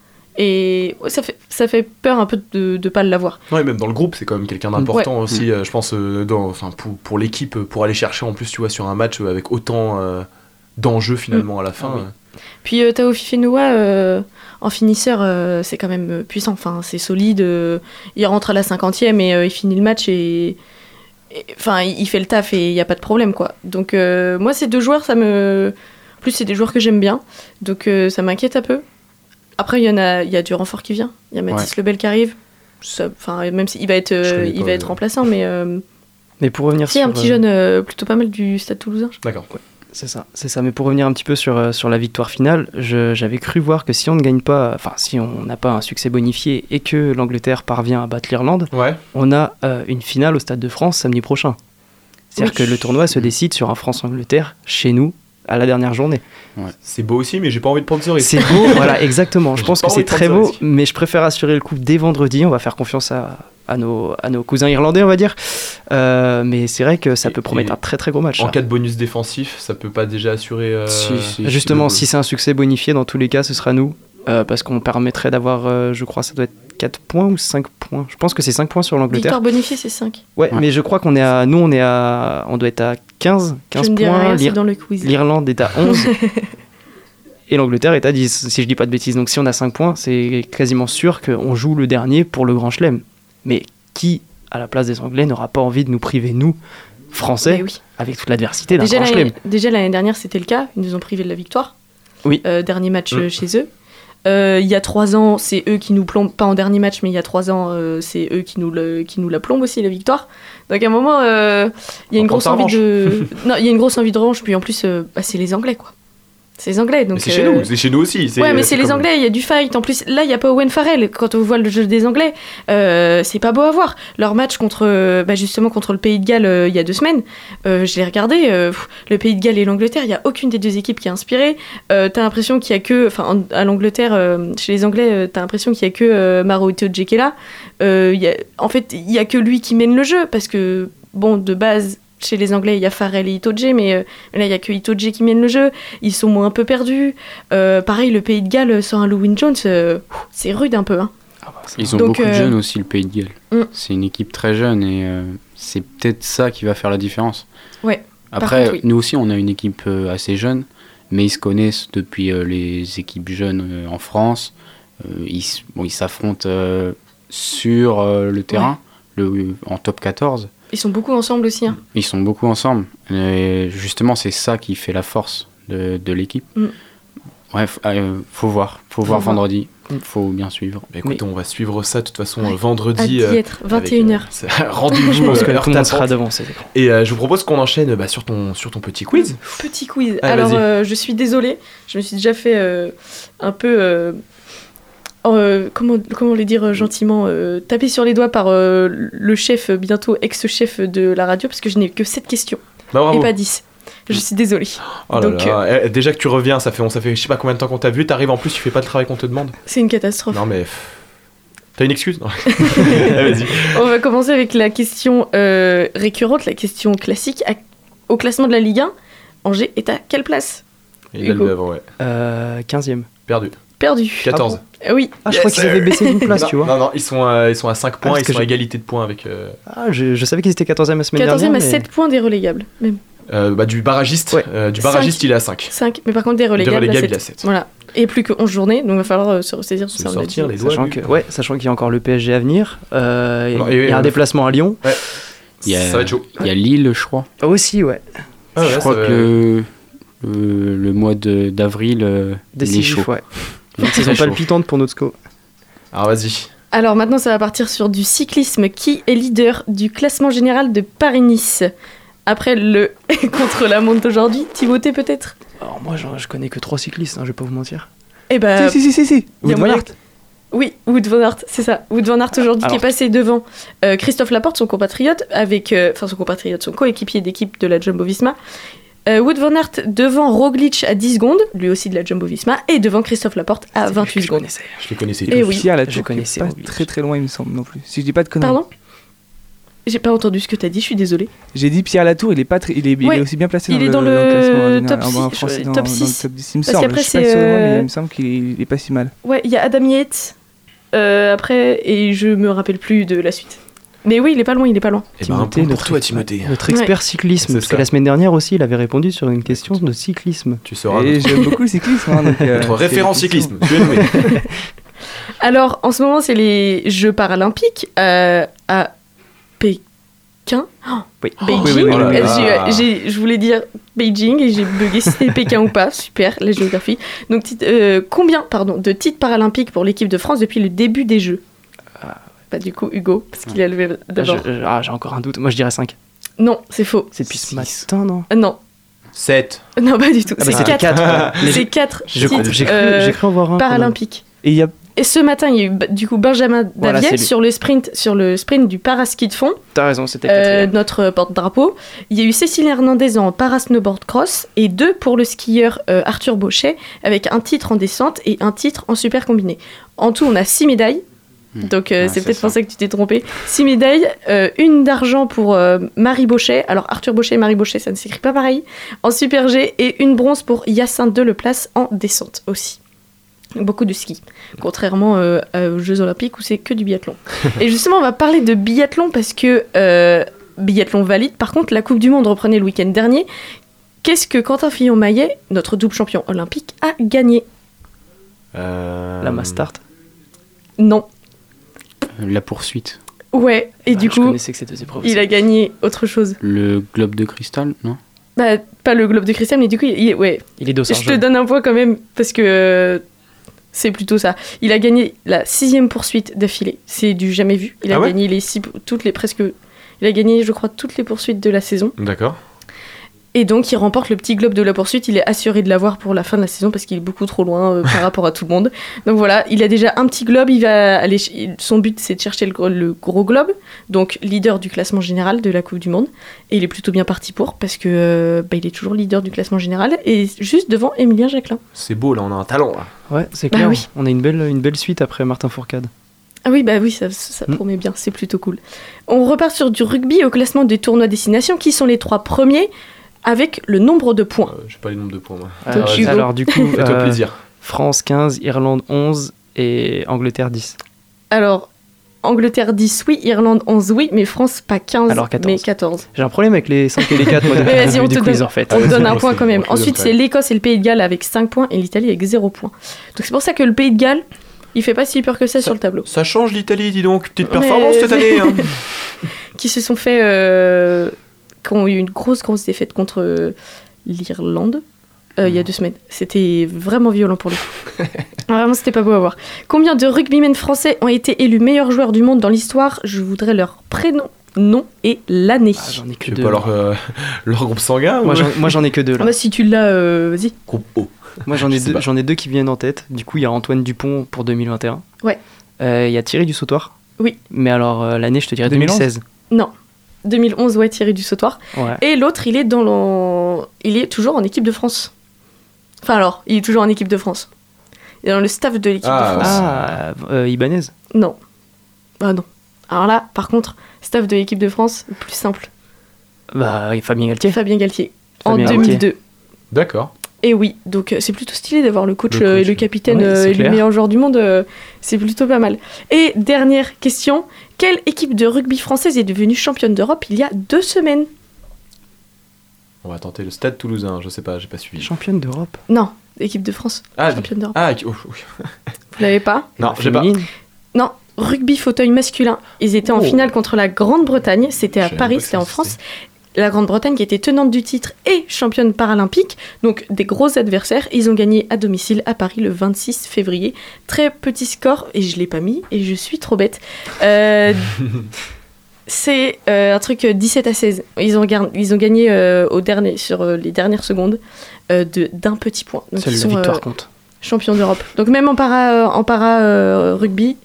Et ça fait ça fait peur un peu de ne pas l'avoir.
Ouais, même dans le groupe, c'est quand même quelqu'un d'important aussi, euh, je pense, euh, dans, enfin, pour, pour l'équipe, euh, pour aller chercher en plus, tu vois, sur un match avec autant euh, d'enjeux finalement à la fin.
Ah oui.
Puis euh, Tao Fifenoa, euh, en finisseur, euh, c'est quand même puissant. Enfin, c'est solide. il rentre à la cinquantième et il finit le match et. Enfin, il fait le taf et il n'y a pas de problème, quoi. Donc, moi, ces deux joueurs, ça me. En plus, c'est des joueurs que j'aime bien. Donc, ça m'inquiète un peu. Après, il y en a, il y a du renfort qui vient. Il y a Mathis Lebel qui arrive. Enfin, même s'il va être, euh, il va être remplaçant, mais. euh,
Mais pour revenir
si,
sur.
un petit
euh,
jeune euh, plutôt pas mal du Stade Toulousain.
D'accord.
C'est ça, c'est ça. Mais pour revenir un petit peu sur, sur la victoire finale, je- j'avais cru voir que si on ne gagne pas, enfin si on n'a pas un succès bonifié et que l'Angleterre parvient à battre l'Irlande,
Ouais.
on a euh, une finale au Stade de France samedi prochain. C'est-à-dire
Oui.
que le tournoi se décide sur un France-Angleterre chez nous à la dernière journée.
C'est beau aussi, mais j'ai pas envie de prendre ce risque.
C'est beau, voilà, exactement. Je pense que c'est très beau, mais je préfère assurer le coup dès vendredi. On va faire confiance à, à, nos, à nos cousins irlandais, on va dire. Euh, mais c'est vrai que ça peut promettre un très très gros match.
En
ça.
cas de bonus défensif, ça peut pas déjà assurer. euh,
Justement, si c'est un succès bonifié, dans tous les cas, ce sera nous. euh, parce qu'on permettrait d'avoir, euh, je crois, ça doit être 4 points ou 5 points. Je pense que c'est 5 points sur l'Angleterre.
Victoire bonifiée, c'est 5.
Ouais, mais je crois qu'on est à. Nous, on est à. On doit être à 15, 15
Je ne dirai
points.
rien, c'est
L'Ir-
dans le quiz.
L'Irlande est à 11. et l'Angleterre est à 10, si je dis pas de bêtises. Donc si on a 5 points, c'est quasiment sûr qu'on joue le dernier pour le Grand Chelem. Mais qui, à la place des Anglais, n'aura pas envie de nous priver, nous, Français,
oui.
avec toute l'adversité d'un
Déjà
Grand
l'année,
Chelem?
déjà l'année dernière, c'était le cas. Ils nous ont privés de la victoire.
Oui.
Euh, dernier match
Mm.
euh, chez eux. Euh, Il y a trois ans, c'est eux qui nous plombent, pas en dernier match, mais il y a trois ans, euh, c'est eux qui nous, le, qui nous la plombent aussi, la victoire. Donc à un moment, euh, il y a une grosse envie de. non, il y a une grosse envie de revanche, puis en plus, bah, c'est les Anglais, quoi. C'est les Anglais. Donc,
c'est chez
euh,
nous, c'est chez nous aussi.
Ouais, mais c'est les
comme-
Anglais, il y a du fight. En plus, là, il n'y a pas Owen Farrell. Quand on voit le jeu des Anglais, euh, c'est pas beau à voir. Leur match contre, euh, bah, justement, contre le Pays de Galles euh, il y a deux semaines, je l'ai regardé. pff, le Pays de Galles et l'Angleterre, il n'y a aucune des deux équipes qui est inspirée. T'as l'impression qu'il y a que, enfin, en- à l'Angleterre, chez les Anglais, t'as l'impression qu'il y a que Maro Itoje qui est là. Il y a- en fait, il y a que lui qui mène le jeu parce que, bon, de base. Chez les Anglais, il y a Farrell et Itoje, mais euh, là, il y a que Itoje qui mène le jeu. Ils sont moins un peu perdus. Euh, pareil, le Pays de Galles sans un Lewin Jones, euh, c'est rude un peu. Hein.
Ils ont
Donc,
beaucoup de jeunes aussi, le Pays de Galles.
Mm.
C'est une équipe très jeune et euh, c'est peut-être ça qui va faire la différence.
Ouais.
Après,
contre, oui.
nous aussi, on a une équipe euh, assez jeune, mais ils se connaissent depuis euh, les équipes jeunes euh, en France. Euh, ils bon, s'affrontent euh, sur euh, le terrain, le, en top 14.
Ils sont beaucoup ensemble aussi. Hein.
Ils sont beaucoup ensemble. Et justement, c'est ça qui fait la force de, de l'équipe.
Mm.
Ouais, f- euh, faut voir. Faut voir
voir.
vendredi. Faut bien suivre.
Bah, écoute, on va suivre ça de toute façon
Ouais.
euh, vendredi. Euh,
être,
avec,
21
euh,
heures.
c'est- Rendez-vous.
Je pense que
euh,
tout le monde
heure
sera devant ces écrans.
Et euh, je vous propose qu'on enchaîne bah, sur, ton, sur ton petit quiz.
Petit quiz. Alors, euh, je suis désolée. Je me suis déjà fait euh, un peu. Euh, comment, comment les dire euh, gentiment euh, Taper sur les doigts par euh, le chef, bientôt ex-chef de la radio, parce que je n'ai que 7 questions
Bah,
et pas 10. Je suis désolée.
Oh là
Donc,
là,
euh,
eh, déjà que tu reviens, ça fait, ça fait je sais pas combien de temps qu'on t'a vu, t'arrives en plus, tu fais pas le travail qu'on te demande.
c'est une catastrophe.
Non mais. T'as une excuse? Non. Vas-y.
On va commencer avec la question euh, récurrente, la question classique. À- Au classement de la Ligue 1, Angers est à quelle place?
Il a
Hugo.
le avant, ouais.
Euh, 15e.
Perdu.
Perdu.
14.
Ah oui.
Ah, je crois qu'ils avaient baissé d'une place,
non,
tu vois.
Non, non, ils sont, à- ils sont à 5 points,
parce
ils sont à égalité de points avec. euh,
Ah, je, je savais qu'ils étaient 14e la semaine
14e
dernière.
à
mais-
7 points des relégables. Même.
euh, bah, du barragiste. euh, du barragiste, il est à 5.
5. Mais par contre, des relégables,
relégables,
à
il
7.
a sept.
Voilà. Et plus que 11 journées, donc il va falloir euh, se ressaisir a
sortir les doigts.
Sachant
du
que, ouais, sachant qu'il y a encore le PSG à venir. euh, il y a un
euh,
déplacement à Lyon.
Ouais.
Il y a,
Ça va être chaud.
Il y a Lille, je crois.
Aussi, ouais.
Ah ouais,
je crois que le, le, le mois de- d'avril, euh, il est chaud.
ouais. Une saison palpitante pour notre SCO.
Alors vas-y.
Alors maintenant, ça va partir sur du cyclisme. Qui est leader du classement général de Paris-Nice? Après le contre la montre d'aujourd'hui, Timothée peut-être?
Alors moi, je, je connais que trois cyclistes, hein, je vais pas vous mentir.
Eh ben,
Si, si, si, si, si.
il y a
Wout van Aert.
Oui, Wood van Aert, c'est ça. Wood van Aert aujourd'hui qui est passé devant euh, Christophe Laporte, son compatriote, avec, euh, enfin son compatriote, son coéquipier d'équipe de la Jumbo-Visma. Euh, Wood van Aert devant Roglic à 10 secondes, lui aussi de la Jumbo-Visma, et devant Christophe Laporte à 28 secondes.
Je les connaissais.
Eh oui.
Pierre
Je
Latour, qui
connaissais
est pas très très loin, il me semble non plus. Si je dis pas de conneries.
Pardon? J'ai pas entendu ce que t'as dit, je suis désolée.
J'ai dit Pierre Latour, il est pas très, il est, il
Ouais.
est aussi bien placé
Il
dans,
est
le,
dans le top
Ah, bah, en
six,
français,
je-
dans,
top
dans le
six.
top 10, il me
Parce
semble.
qu'après,
Je suis pas
c'est,
sûr de moi, mais
euh,
il me semble qu'il est, il est pas si mal.
Ouais, il y a Adam Yates euh, après, et je me rappelle plus de la suite. Mais oui, il est pas loin, il est pas loin.
Et ben,
Timothée,
point pour
notre-
toi, Timothée.
Notre expert cyclisme, parce
ça.
que la semaine dernière aussi, il avait répondu sur une question de cyclisme.
Tu seras
Et
notre,
j'aime beaucoup le cyclisme. hein, donc, euh,
notre référent cyclisme. Tu es nommé.
Alors, en ce moment, c'est les Jeux paralympiques euh, à Pékin. Oh,
Oui.
Beijing.
oui, oui, oui,
oui.
Euh,
Ah.
j'ai- j'ai- je voulais dire Beijing et j'ai bugué si c'était Pékin ou pas. Super, la géographie. Donc, tit- euh, combien pardon, de titres paralympiques pour l'équipe de France depuis le début des Jeux? Bah, du coup, Hugo, parce qu'il a levé
Ah,
d'abord.
ah, J'ai encore un doute. Moi, je dirais 5.
Non, c'est faux.
C'est depuis ce matin, non
Euh, non,
7.
Non, pas du tout.
Ah bah,
c'est
c'était
4.
quatre. Mais
C'est
j'ai-
4
j'ai cru-
titres
j'ai cru-
euh,
j'ai cru en voir un,
paralympiques.
Et y a.
Et ce matin, il y a eu bah, du coup Benjamin
Voilà,
sur le sprint, sur le sprint du paraski de fond.
T'as raison, c'était
Euh, notre porte-drapeau. Il y a eu Cécile Hernandez en para-snowboard cross et deux pour le skieur euh, Arthur Bauchet avec un titre en descente et un titre en super combiné. En tout, on a six médailles. Donc euh, c'est peut-être pour ça que tu t'es trompé. Six médailles, euh, une d'argent pour euh, Marie Bauchet. Alors Arthur Bauchet et Marie Bauchet, ça ne s'écrit pas pareil. En super G et une bronze pour Hyacinthe de Leplace en descente aussi. Beaucoup de ski, contrairement euh, aux Jeux Olympiques où c'est que du biathlon. et justement, on va parler de biathlon parce que euh, biathlon valide. Par contre, la Coupe du Monde reprenait le week-end dernier. Qu'est-ce que Quentin Fillon-Maillet, notre double champion olympique, a gagné?
Euh,
La Mastart.
Non.
La poursuite.
Ouais, et du
je
coup,
connaissais que ces deux épreuves
il a gagné autre chose.
Le globe de cristal, non?
Bah, pas le globe de cristal, mais du coup, il, il- ouais.
Il est dossard
Je te donne un point quand même, parce que euh, c'est plutôt ça. Il a gagné la sixième poursuite d'affilée. C'est du jamais vu. Il a
Ah ouais?
gagné les six, toutes les presque. Il a gagné, je crois, toutes les poursuites de la saison.
D'accord.
Et donc, il remporte le petit globe de la poursuite. Il est assuré de l'avoir pour la fin de la saison parce qu'il est beaucoup trop loin euh, par rapport à tout le monde. Donc voilà, il a déjà un petit globe. Il va aller. Son but, c'est de chercher le, gros- le gros globe. Donc, leader du classement général de la Coupe du Monde. Et il est plutôt bien parti pour parce que euh, bah, il est toujours leader du classement général et juste devant Emilien Jacquelin.
C'est beau, là, on a un talent. Là.
Ouais, c'est
Bah
clair.
oui.
On a une belle, une belle suite après Martin Fourcade.
Ah oui, bah oui, ça, ça
Mm.
promet bien, c'est plutôt cool. On repart sur du rugby au classement des tournois destination. Qui sont les trois premiers avec le nombre de points
Euh, J'ai pas les nombres de points, moi.
Alors,
Hugo.
alors, du coup, euh,
plaisir.
France 15, Irlande 11 et Angleterre 10.
Alors, Angleterre 10, oui, Irlande 11, oui, mais France pas 15,
Alors 14.
mais 14.
J'ai un problème avec les 5 et les 4 moi,
Mais vas-y, on te donne,
en fait.
on te donne un point quand même. Ensuite, c'est l'Écosse et le Pays de Galles avec 5 points et l'Italie avec 0 points. Donc c'est pour ça que le Pays de Galles, il fait pas si peur que ça, sur le tableau.
Ça change l'Italie, dis donc. Petite
Mais-
performance cette année. hein.
qui se sont fait. euh, qui ont eu une grosse, grosse défaite contre euh, l'Irlande euh, il y a deux semaines. C'était vraiment violent pour le coup. vraiment, c'était pas beau à voir. Combien de rugbymen français ont été élus meilleurs joueurs du monde dans l'histoire? Je voudrais leur prénom, nom et l'année.
Ah, J'en ai que deux.
pas leur, euh, leur groupe sanguin
Moi
ou-
j'en- moi j'en ai que deux
Ah
là.
bah, si tu l'as, euh, vas-y.
Groupe O.
Moi j'en ai, j'en ai deux qui viennent en tête. Du coup il y a Antoine Dupont pour 2021.
Ouais.
Euh, Il y a Thierry du Sautoir.
Oui.
Mais alors euh, l'année je te dirais
2011.
2016.
Non. 2011, ouais, Thierry du Sautoir.
Ouais.
Et l'autre, il est dans le... il est toujours en équipe de France. Enfin alors, il est toujours en équipe de France. Il est dans le staff de l'équipe
Ah,
de France.
Ah, euh, Ibanez.
Non. Ah non. Alors là, par contre, staff de l'équipe de France, plus simple.
Bah Fabien Galtier.
Fabien Galtier.
Fabien
en
Galtier.
2002.
D'accord.
Et oui, donc euh, c'est plutôt stylé d'avoir le coach,
Le
euh, et le capitaine
Ouais,
euh, et le meilleur joueur du monde. euh, c'est plutôt pas mal. Et dernière question. Quelle équipe de rugby française est devenue championne d'Europe il y a deux semaines
On va tenter le stade toulousain, je sais pas, j'ai pas suivi.
Championne d'Europe.
Non, équipe de France.
Ah,
championne d'Europe.
Ah, oh, oui.
Vous l'avez pas
non, j'ai pas.
Non, rugby fauteuil masculin. Ils étaient en
Oh.
finale contre la Grande-Bretagne. C'était à Paris, c'était en France. La Grande-Bretagne qui était tenante du titre et championne paralympique. Donc des gros adversaires. Ils ont gagné à domicile à Paris le 26 février. Très petit score et je l'ai pas mis et je suis trop bête. Euh, c'est euh, un truc euh, 17 à 16. Ils ont, gar- ils ont gagné euh, au dernier, sur euh, les dernières secondes euh, de- d'un petit point. Donc ils
la
sont,
victoire
euh,
compte.
champions d'Europe. Donc même en para, euh, en para euh, rugby,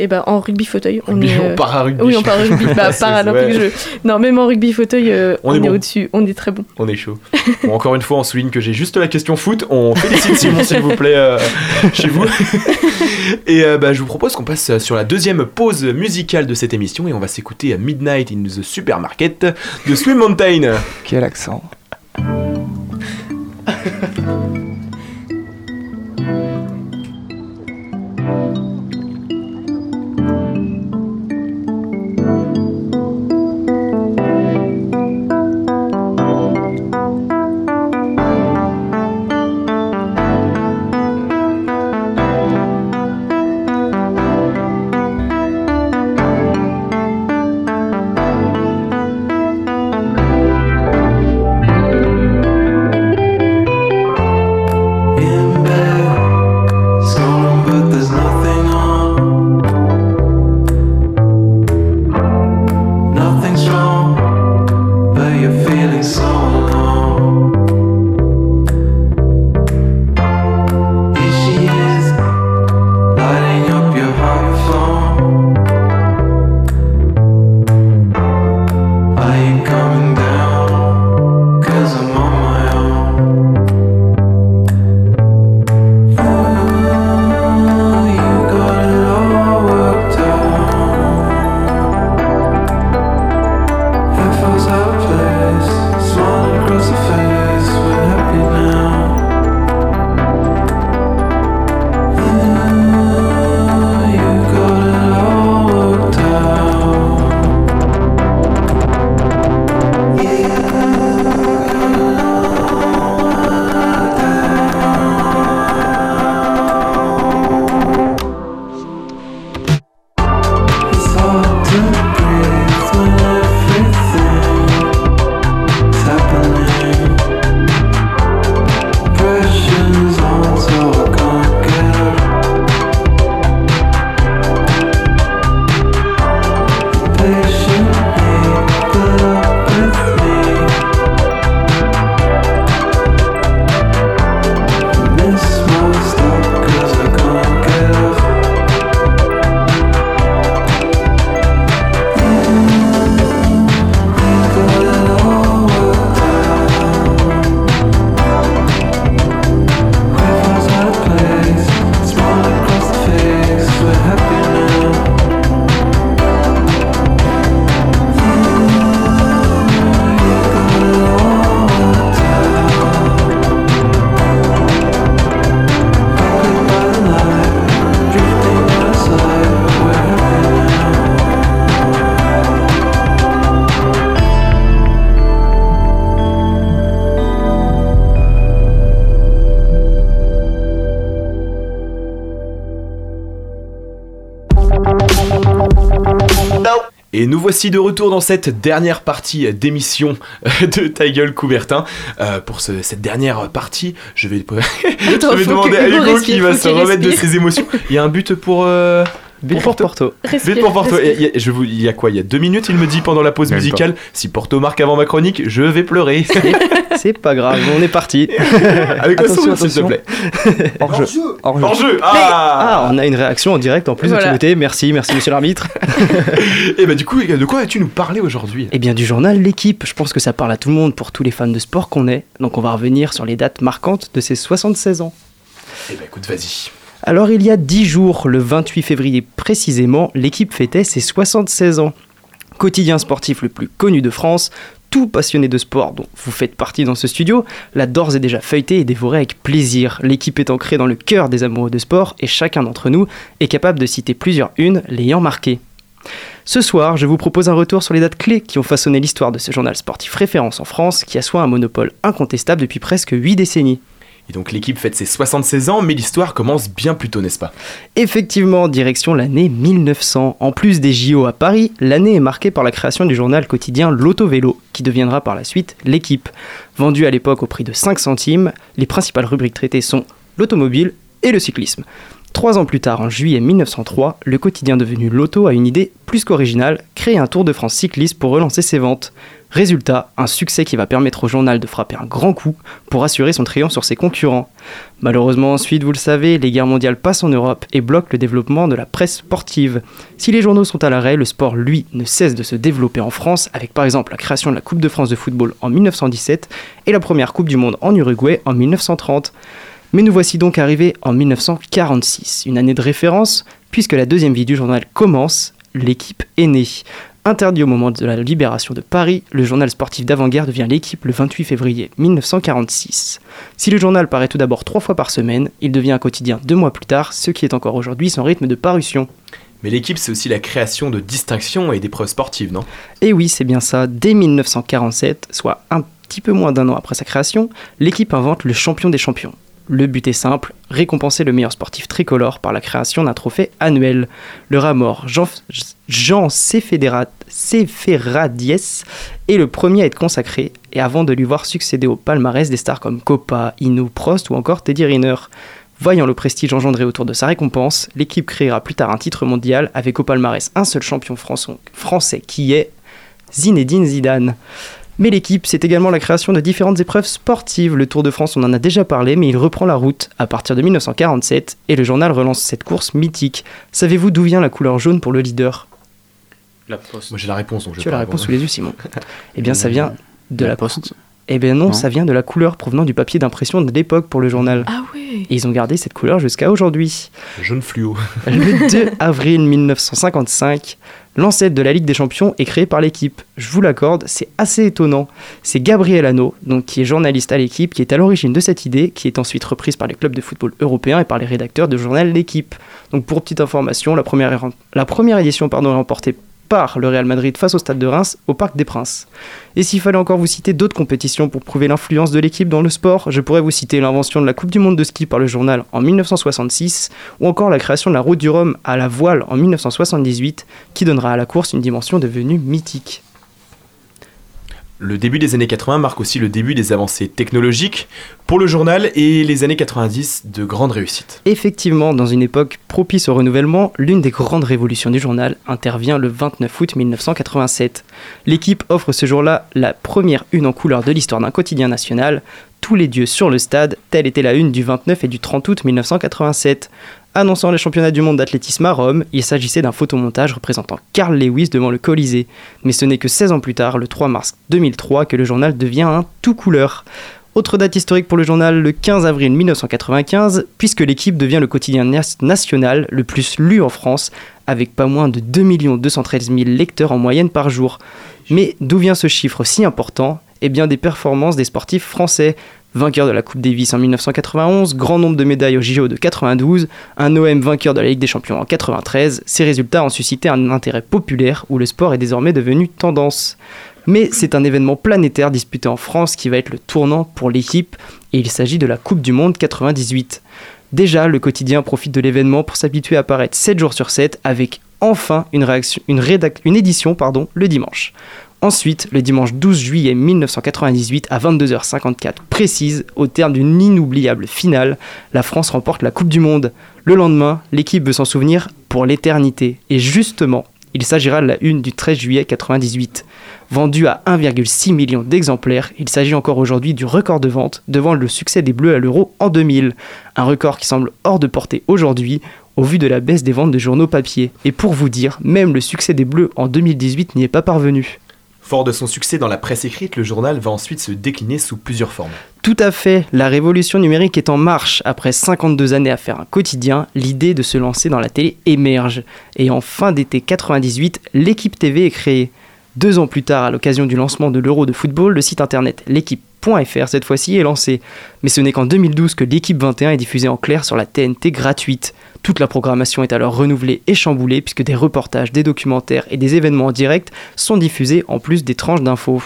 et ben en rugby fauteuil, on
Rugby,
est.
en
euh,
para-rugby,
Oui,
je
en
suis-
para-rugby, bah, paralympique
ouais.
jeu. Non, même en rugby fauteuil, euh,
On
on,
est
au-dessus, on est très bon.
On est chaud. Bon, encore une fois, on souligne que j'ai juste la question foot. On félicite Simon, s'il vous plaît, euh, chez vous. Et euh, bah, je vous propose qu'on passe sur la deuxième pause musicale de cette émission et on va s'écouter Midnight in the Supermarket de Swim Mountain.
Quel accent.
voici de retour dans cette dernière partie d'émission de Ta gueule Coubertin. Euh, pour ce- cette dernière partie, je vais, je demander à
Hugo
qui va se remettre de ses émotions. Il y a un but pour. euh,
But pour Porto.
But pour Porto. Et il y a- je vous, il y a quoi Il y a deux minutes, il me dit pendant la pause
Même
musicale. Si Porto marque avant ma chronique, je vais pleurer.
C'est pas grave, on est parti.
Avec le
Attention,
s'il te plaît.
Hors jeu. Hors jeu.
En jeu
Ah,
Ah,
on a une réaction en direct en plus
Voilà.
de Timothée. Merci, merci monsieur l'arbitre.
Et bah, du coup, de quoi vas-tu nous parler aujourd'hui?
Eh bien du journal L'équipe, je pense que ça parle à tout le monde pour tous les fans de sport qu'on est. Donc on va revenir sur les dates marquantes de ses 76 ans.
Eh bah, écoute, vas-y.
Alors il y a 10 jours, le 28 février précisément, l'équipe fêtait ses 76 ans. Quotidien sportif le plus connu de France, tout passionné de sport dont vous faites partie dans ce studio, l'a d'ores et déjà feuilleté et dévoré avec plaisir. L'équipe est ancrée dans le cœur des amoureux de sport et chacun d'entre nous est capable de citer plusieurs unes l'ayant marqué. Ce soir, je vous propose un retour sur les dates clés qui ont façonné l'histoire de ce journal sportif référence en France qui assoit un monopole incontestable depuis presque 8 décennies.
Et donc l'équipe fête ses 76 ans, mais l'histoire commence bien plus tôt, n'est-ce pas?
Effectivement, direction l'année 1900. En plus des JO à Paris, l'année est marquée par la création du journal quotidien L'Auto-Vélo, qui deviendra par la suite L'équipe. Vendu à l'époque au prix de 5 centimes, les principales rubriques traitées sont l'automobile et le cyclisme. Trois ans plus tard, en juillet 1903, le quotidien devenu L'Auto a une idée plus qu'originale, créer un Tour de France cycliste pour relancer ses ventes. Résultat, un succès qui va permettre au journal de frapper un grand coup pour assurer son triomphe sur ses concurrents. Malheureusement ensuite, vous le savez, les guerres mondiales passent en Europe et bloquent le développement de la presse sportive. Si les journaux sont à l'arrêt, le sport, lui, ne cesse de se développer en France, avec par exemple la création de la Coupe de France de football en 1917 et la première Coupe du Monde en Uruguay en 1930. Mais nous voici donc arrivés en 1946, une année de référence, puisque la deuxième vie du journal commence, l'équipe est née. Interdit au moment de la libération de Paris, le journal sportif d'avant-guerre devient l'équipe le 28 février 1946. Si le journal paraît tout d'abord trois fois par semaine, il devient un quotidien deux mois plus tard, ce qui est encore aujourd'hui son rythme de parution.
Mais l'équipe, c'est aussi la création de distinctions et d'épreuves sportives, non?
Et oui, c'est bien ça, dès 1947, soit un petit peu moins d'un an après sa création, l'équipe invente le champion des champions. Le but est simple, récompenser le meilleur sportif tricolore par la création d'un trophée annuel. Le rat mort Jean, Jean Céphéradiès est le premier à être consacré, et avant de lui voir succéder au palmarès des stars comme Coppa, Inu, Prost ou encore Teddy Riner. Voyant le prestige engendré autour de sa récompense, l'équipe créera plus tard un titre mondial avec au palmarès un seul champion français qui est Zinedine Zidane. Mais l'équipe, c'est également la création de différentes épreuves sportives. Le Tour de France, on en a déjà parlé, mais il reprend la route à partir de 1947 et le journal relance cette course mythique. Savez-vous d'où vient la couleur jaune pour le leader?
La poste.
Moi j'ai la réponse, donc je
Tu as la réponse sous les yeux, Simon. Eh bien, ça vient de la,
poste.
Eh bien non,
Non.
ça vient de la couleur provenant du papier d'impression de l'époque pour le journal.
Ah ouais
Et ils ont gardé cette couleur jusqu'à aujourd'hui.
Jaune fluo.
Le 2 avril 1955, l'ancêtre de la Ligue des Champions est créé par l'équipe. Je vous l'accorde, c'est assez étonnant. C'est Gabriel Hano, donc qui est journaliste à l'équipe, qui est à l'origine de cette idée, qui est ensuite reprise par les clubs de football européens et par les rédacteurs du journal L'équipe. Donc pour petite information, la première, la première édition pardon, est remportée le Real Madrid face au Stade de Reims au Parc des Princes. Et s'il fallait encore vous citer d'autres compétitions pour prouver l'influence de l'équipe dans le sport, je pourrais vous citer l'invention de la Coupe du Monde de ski par le journal en 1966, ou encore la création de la Route du Rhum à la voile en 1978, qui donnera à la course une dimension devenue mythique.
Le début des années 80 marque aussi le début des avancées technologiques pour le journal et les années 90 de grandes réussites.
Effectivement, dans une époque propice au renouvellement, l'une des grandes révolutions du journal intervient le 29 août 1987. L'équipe offre ce jour-là la première une en couleur de l'histoire d'un quotidien national, Tous les dieux sur le stade, telle était la une du 29 et du 30 août 1987. Annonçant les championnats du monde d'athlétisme à Rome, il s'agissait d'un photomontage représentant Carl Lewis devant le Colisée. Mais ce n'est que 16 ans plus tard, le 3 mars 2003, que le journal devient un tout couleur. Autre date historique pour le journal, le 15 avril 1995, puisque l'équipe devient le quotidien national le plus lu en France, avec pas moins de 2 213 000 lecteurs en moyenne par jour. Mais d'où vient ce chiffre si important? Eh bien des performances des sportifs français. Vainqueur de la Coupe Davis en 1991, grand nombre de médailles au JO de 92, un OM vainqueur de la Ligue des Champions en 93, ces résultats ont suscité un intérêt populaire où le sport est désormais devenu tendance. Mais c'est un événement planétaire disputé en France qui va être le tournant pour l'équipe et il s'agit de la Coupe du Monde 98. Déjà, le quotidien profite de l'événement pour s'habituer à apparaître 7 jours sur 7 avec enfin une, réaction, édition le dimanche. Ensuite, le dimanche 12 juillet 1998 à 22h54 précise, au terme d'une inoubliable finale, la France remporte la Coupe du Monde. Le lendemain, l'équipe veut s'en souvenir pour l'éternité. Et justement, il s'agira de la une du 13 juillet 98. Vendu à 1,6 million d'exemplaires, il s'agit encore aujourd'hui du record de vente devant le succès des Bleus à l'Euro en 2000. Un record qui semble hors de portée aujourd'hui au vu de la baisse des ventes de journaux papier. Et pour vous dire, même le succès des Bleus en 2018 n'y est pas parvenu.
Fort de son succès dans la presse écrite, le journal va ensuite se décliner sous plusieurs formes.
Tout à fait, la révolution numérique est en marche. Après 52 années à faire un quotidien, l'idée de se lancer dans la télé émerge. Et en fin d'été 98, l'équipe TV est créée. Deux ans plus tard, à l'occasion du lancement de l'Euro de football, le site internet l'équipe.fr cette fois-ci est lancé. Mais ce n'est qu'en 2012 que l'équipe 21 est diffusée en clair sur la TNT gratuite. Toute la programmation est alors renouvelée et chamboulée puisque des reportages, des documentaires et des événements en direct sont diffusés en plus des tranches d'infos.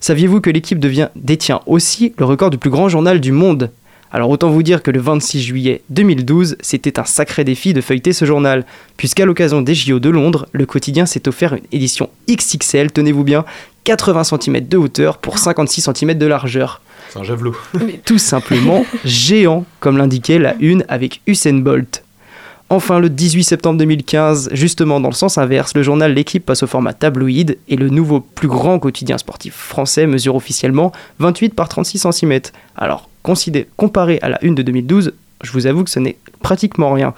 Saviez-vous que l'équipe détient aussi le record du plus grand journal du monde? Alors autant vous dire que le 26 juillet 2012, c'était un sacré défi de feuilleter ce journal, puisqu'à l'occasion des JO de Londres, le quotidien s'est offert une édition XXL, tenez-vous bien, 80 cm de hauteur pour 56 cm de largeur.
C'est un javelot.
Tout simplement géant, comme l'indiquait la une avec Usain Bolt. Enfin, le 18 septembre 2015, justement dans le sens inverse, le journal L'équipe passe au format tabloïd et le nouveau plus grand quotidien sportif français mesure officiellement 28 par 36 cm. Alors, comparé à la une de 2012, je vous avoue que ce n'est pratiquement rien.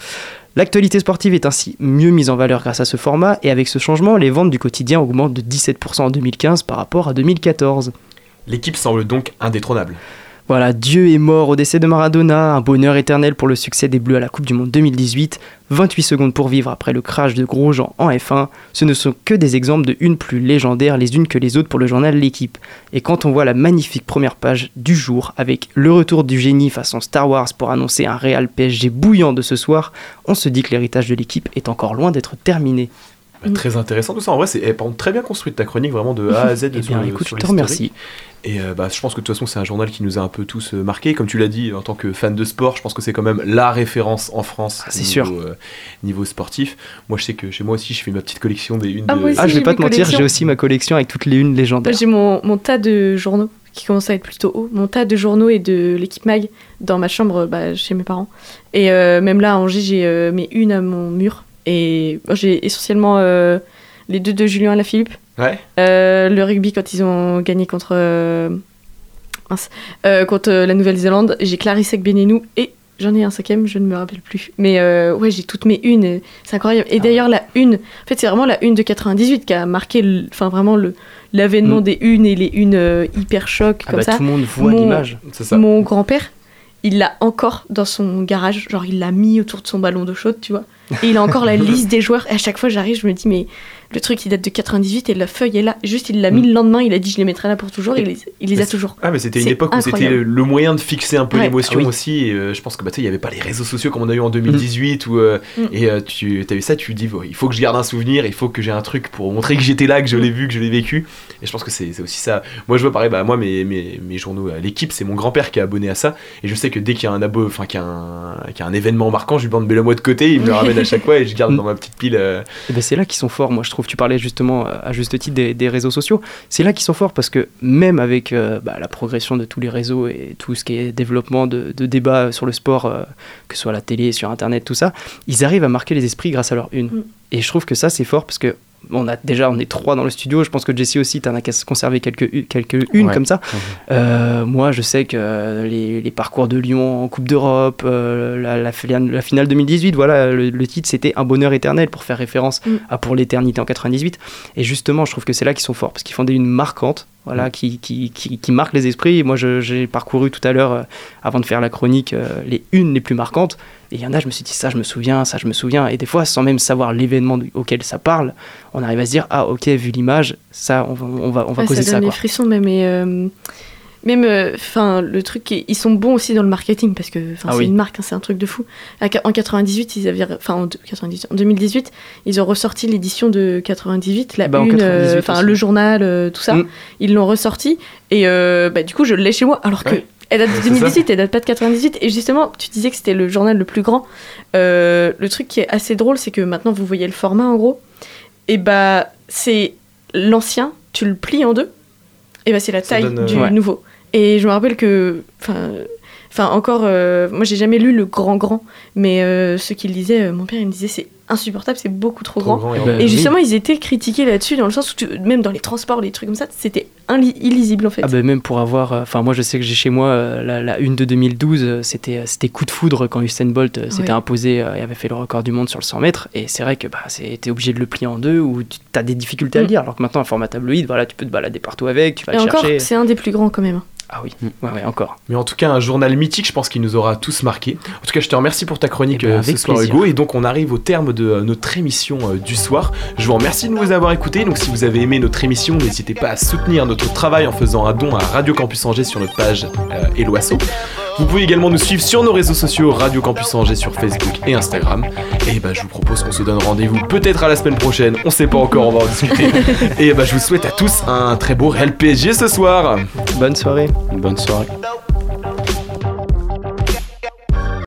L'actualité sportive est ainsi mieux mise en valeur grâce à ce format et avec ce changement, les ventes du quotidien augmentent de 17% en 2015 par rapport à 2014.
L'équipe semble donc indétrônable.
Voilà, Dieu est mort au décès de Maradona, un bonheur éternel pour le succès des Bleus à la Coupe du Monde 2018, 28 secondes pour vivre après le crash de Grosjean en F1, ce ne sont que des exemples de une plus légendaires les unes que les autres pour le journal L'équipe. Et quand on voit la magnifique première page du jour avec le retour du génie façon Star Wars pour annoncer un Real PSG bouillant de ce soir, on se dit que l'héritage de l'équipe est encore loin d'être terminé.
Bah, très intéressant tout ça. En vrai, c'est eh, très bien construite ta chronique, vraiment de A à Z.
Eh
sur
bien, écoute,
sur
je te remercie.
Et euh, bah, je pense que de toute façon, c'est un journal qui nous a un peu tous euh, marqués. Comme tu l'as dit, en tant que fan de sport, je pense que c'est quand même la référence en France.
Ah, c'est
niveau,
sûr.
euh, niveau sportif. Moi, je sais que chez moi aussi, je fais ma petite collection des unes
Ah,
de.
moi aussi,
Ah, je vais pas te mentir, j'ai aussi ma collection avec toutes les unes légendaires.
J'ai mon, mon tas de journaux qui commence à être plutôt haut. Mon tas de journaux et de l'équipe mag dans ma chambre bah, chez mes parents. Et euh, même là, à Angers, j'ai euh, mes unes à mon mur. Et j'ai essentiellement euh, les deux de Julien Alaphilippe.
Ouais.
Euh, le rugby quand ils ont gagné contre, euh, euh, contre la Nouvelle-Zélande. J'ai Clarisse Benenou et j'en ai un cinquième, je ne me rappelle plus. Mais euh, ouais, j'ai toutes mes unes, c'est incroyable. Et d'ailleurs, la une, en fait, c'est vraiment la une de 98 qui a marqué le- enfin, vraiment le l'avènement
Mm.
des unes et les unes euh, hyper choc
Ah
comme
bah,
ça.
tout le monde voit
Mon-
l'image.
C'est ça.
Mon grand-père, il l'a encore dans son garage, genre il l'a mis autour de son ballon d'eau chaude, tu vois. Et il a encore la liste des joueurs. Et à chaque fois, j'arrive, je me dis, mais le truc, il date de 98 et la feuille est là. Juste, il l'a mis le lendemain, il a dit, je les mettrai là pour toujours. Et il les, il les a toujours.
Ah, mais c'était une époque où c'était le moyen de fixer un peu
Ouais.
l'émotion
Ah oui.
aussi. Et, euh, je pense que bah, tu sais, il n'y avait pas les réseaux sociaux comme on a eu en 2018. Où, euh,
Mm.
Et euh, tu as eu ça, tu dis, il faut que je garde un souvenir, il faut que j'ai un truc pour montrer que j'étais là, que je l'ai vu, que je l'ai vécu. Et je pense que c'est c'est aussi ça. Moi, je vois pareil, bah, moi, mes, mes, mes journaux, l'équipe, c'est mon grand-père qui est abonné à ça. Et je sais que dès qu'il y a un abo, enfin, qu'il y, a un- qu'il y a un événement marquant, je lui demande, mets-le moi de côté, il me le ramène à chaque fois et je garde dans ma petite pile. euh,
Et ben c'est là qu'ils sont forts, moi je trouve. Tu parlais justement euh, à juste titre des, des réseaux sociaux. C'est là qu'ils sont forts parce que même avec euh, bah, la progression de tous les réseaux et tout ce qui est développement de, de débats sur le sport, euh, que ce soit à la télé, sur internet, tout ça, ils arrivent à marquer les esprits grâce à leur une.
Mm.
Et je trouve que ça c'est fort parce que on a déjà on est trois dans le studio. Je pense que Jessie aussi, t'en as conservé quelques quelques unes
Ouais.
comme ça. Euh, moi, je sais que euh, les, les parcours de Lyon en Coupe d'Europe, euh, la, la, filiale- la finale 2018, voilà, le, le titre c'était Un bonheur éternel pour faire référence
Mm.
à Pour l'éternité en 98. Et justement, je trouve que c'est là qu'ils sont forts parce qu'ils font des unes marquantes, voilà,
Mm.
qui, qui, qui, qui marquent les esprits. Et moi, je- j'ai parcouru tout à l'heure, euh, avant de faire la chronique, euh, les unes les plus marquantes. Et il y en a, je me suis dit, ça, je me souviens, ça, je me souviens. Et des fois, sans même savoir l'événement auquel ça parle, on arrive à se dire, ah, ok, vu l'image, ça, on va, on va, on va causer
ça
ça.
donne des frissons même. Et, euh, même, enfin, le truc, ils sont bons aussi dans le marketing parce que
Ah
c'est
oui.
une marque, hein, c'est un truc de fou. En 98, ils avaient, enfin, en, deux- 98, en 2018, ils ont ressorti l'édition de 98, la
Bah, en
une,
98
enfin, le journal, euh, tout ça.
Mm.
Ils l'ont ressorti et euh, bah, du coup, je l'ai chez moi alors que. Elle date de
Ouais, c'est
2018, elle date pas de 98. Et justement, tu disais que c'était le journal le plus grand. Euh, le truc qui est assez drôle, c'est que maintenant vous voyez le format en gros. Et bah, c'est l'ancien, tu le plies en deux. Et bah, c'est la
Ça
taille
donne, euh,
du
Ouais.
nouveau. Et je me rappelle que. Enfin. Encore, euh, moi j'ai jamais lu le grand grand, mais euh, ceux qui le lisaient, euh, mon père il me disait c'est insupportable, c'est beaucoup trop,
Trop
grand.
grand et
Eh ben,
Et
oui.
justement, ils étaient critiqués là-dessus, dans le sens où, tu- même dans les transports, les trucs comme ça, c'était illisible en fait.
Ah bah même pour avoir, euh, enfin moi je sais que j'ai chez moi euh, la, la une de 2012, euh, c'était euh, c'était coup de foudre quand Usain Bolt euh, s'était
Ouais.
imposé euh, et avait fait le record du monde sur le 100 mètres. Et c'est vrai que bah t'es obligé de le plier en deux ou tu as des difficultés à le
Mm.
lire. Alors que maintenant un format tabloïd, voilà tu peux te balader partout avec, tu vas
Et
le
encore,
chercher.
c'est un des plus grands quand même.
Ah oui, ouais, ouais encore.
Mais en tout cas, un journal mythique, je pense qu'il nous aura tous marqués. En tout cas, je te remercie pour ta chronique
Eh ben,
euh, ce soir,
plaisir.
Hugo. Et donc, on arrive au terme de euh, notre émission euh, du soir. Je vous remercie de nous avoir écoutés. Donc, si vous avez aimé notre émission, n'hésitez pas à soutenir notre travail en faisant un don à Radio Campus Angers sur notre page euh, Eloasso. Vous pouvez également nous suivre sur nos réseaux sociaux Radio Campus Angers sur Facebook et Instagram. Et bah, je vous propose qu'on se donne rendez-vous peut-être à la semaine prochaine. On sait pas encore, on va en discuter. et bah, je vous souhaite à tous un très beau Real PSG ce soir.
Bonne soirée.
Bonne soirée.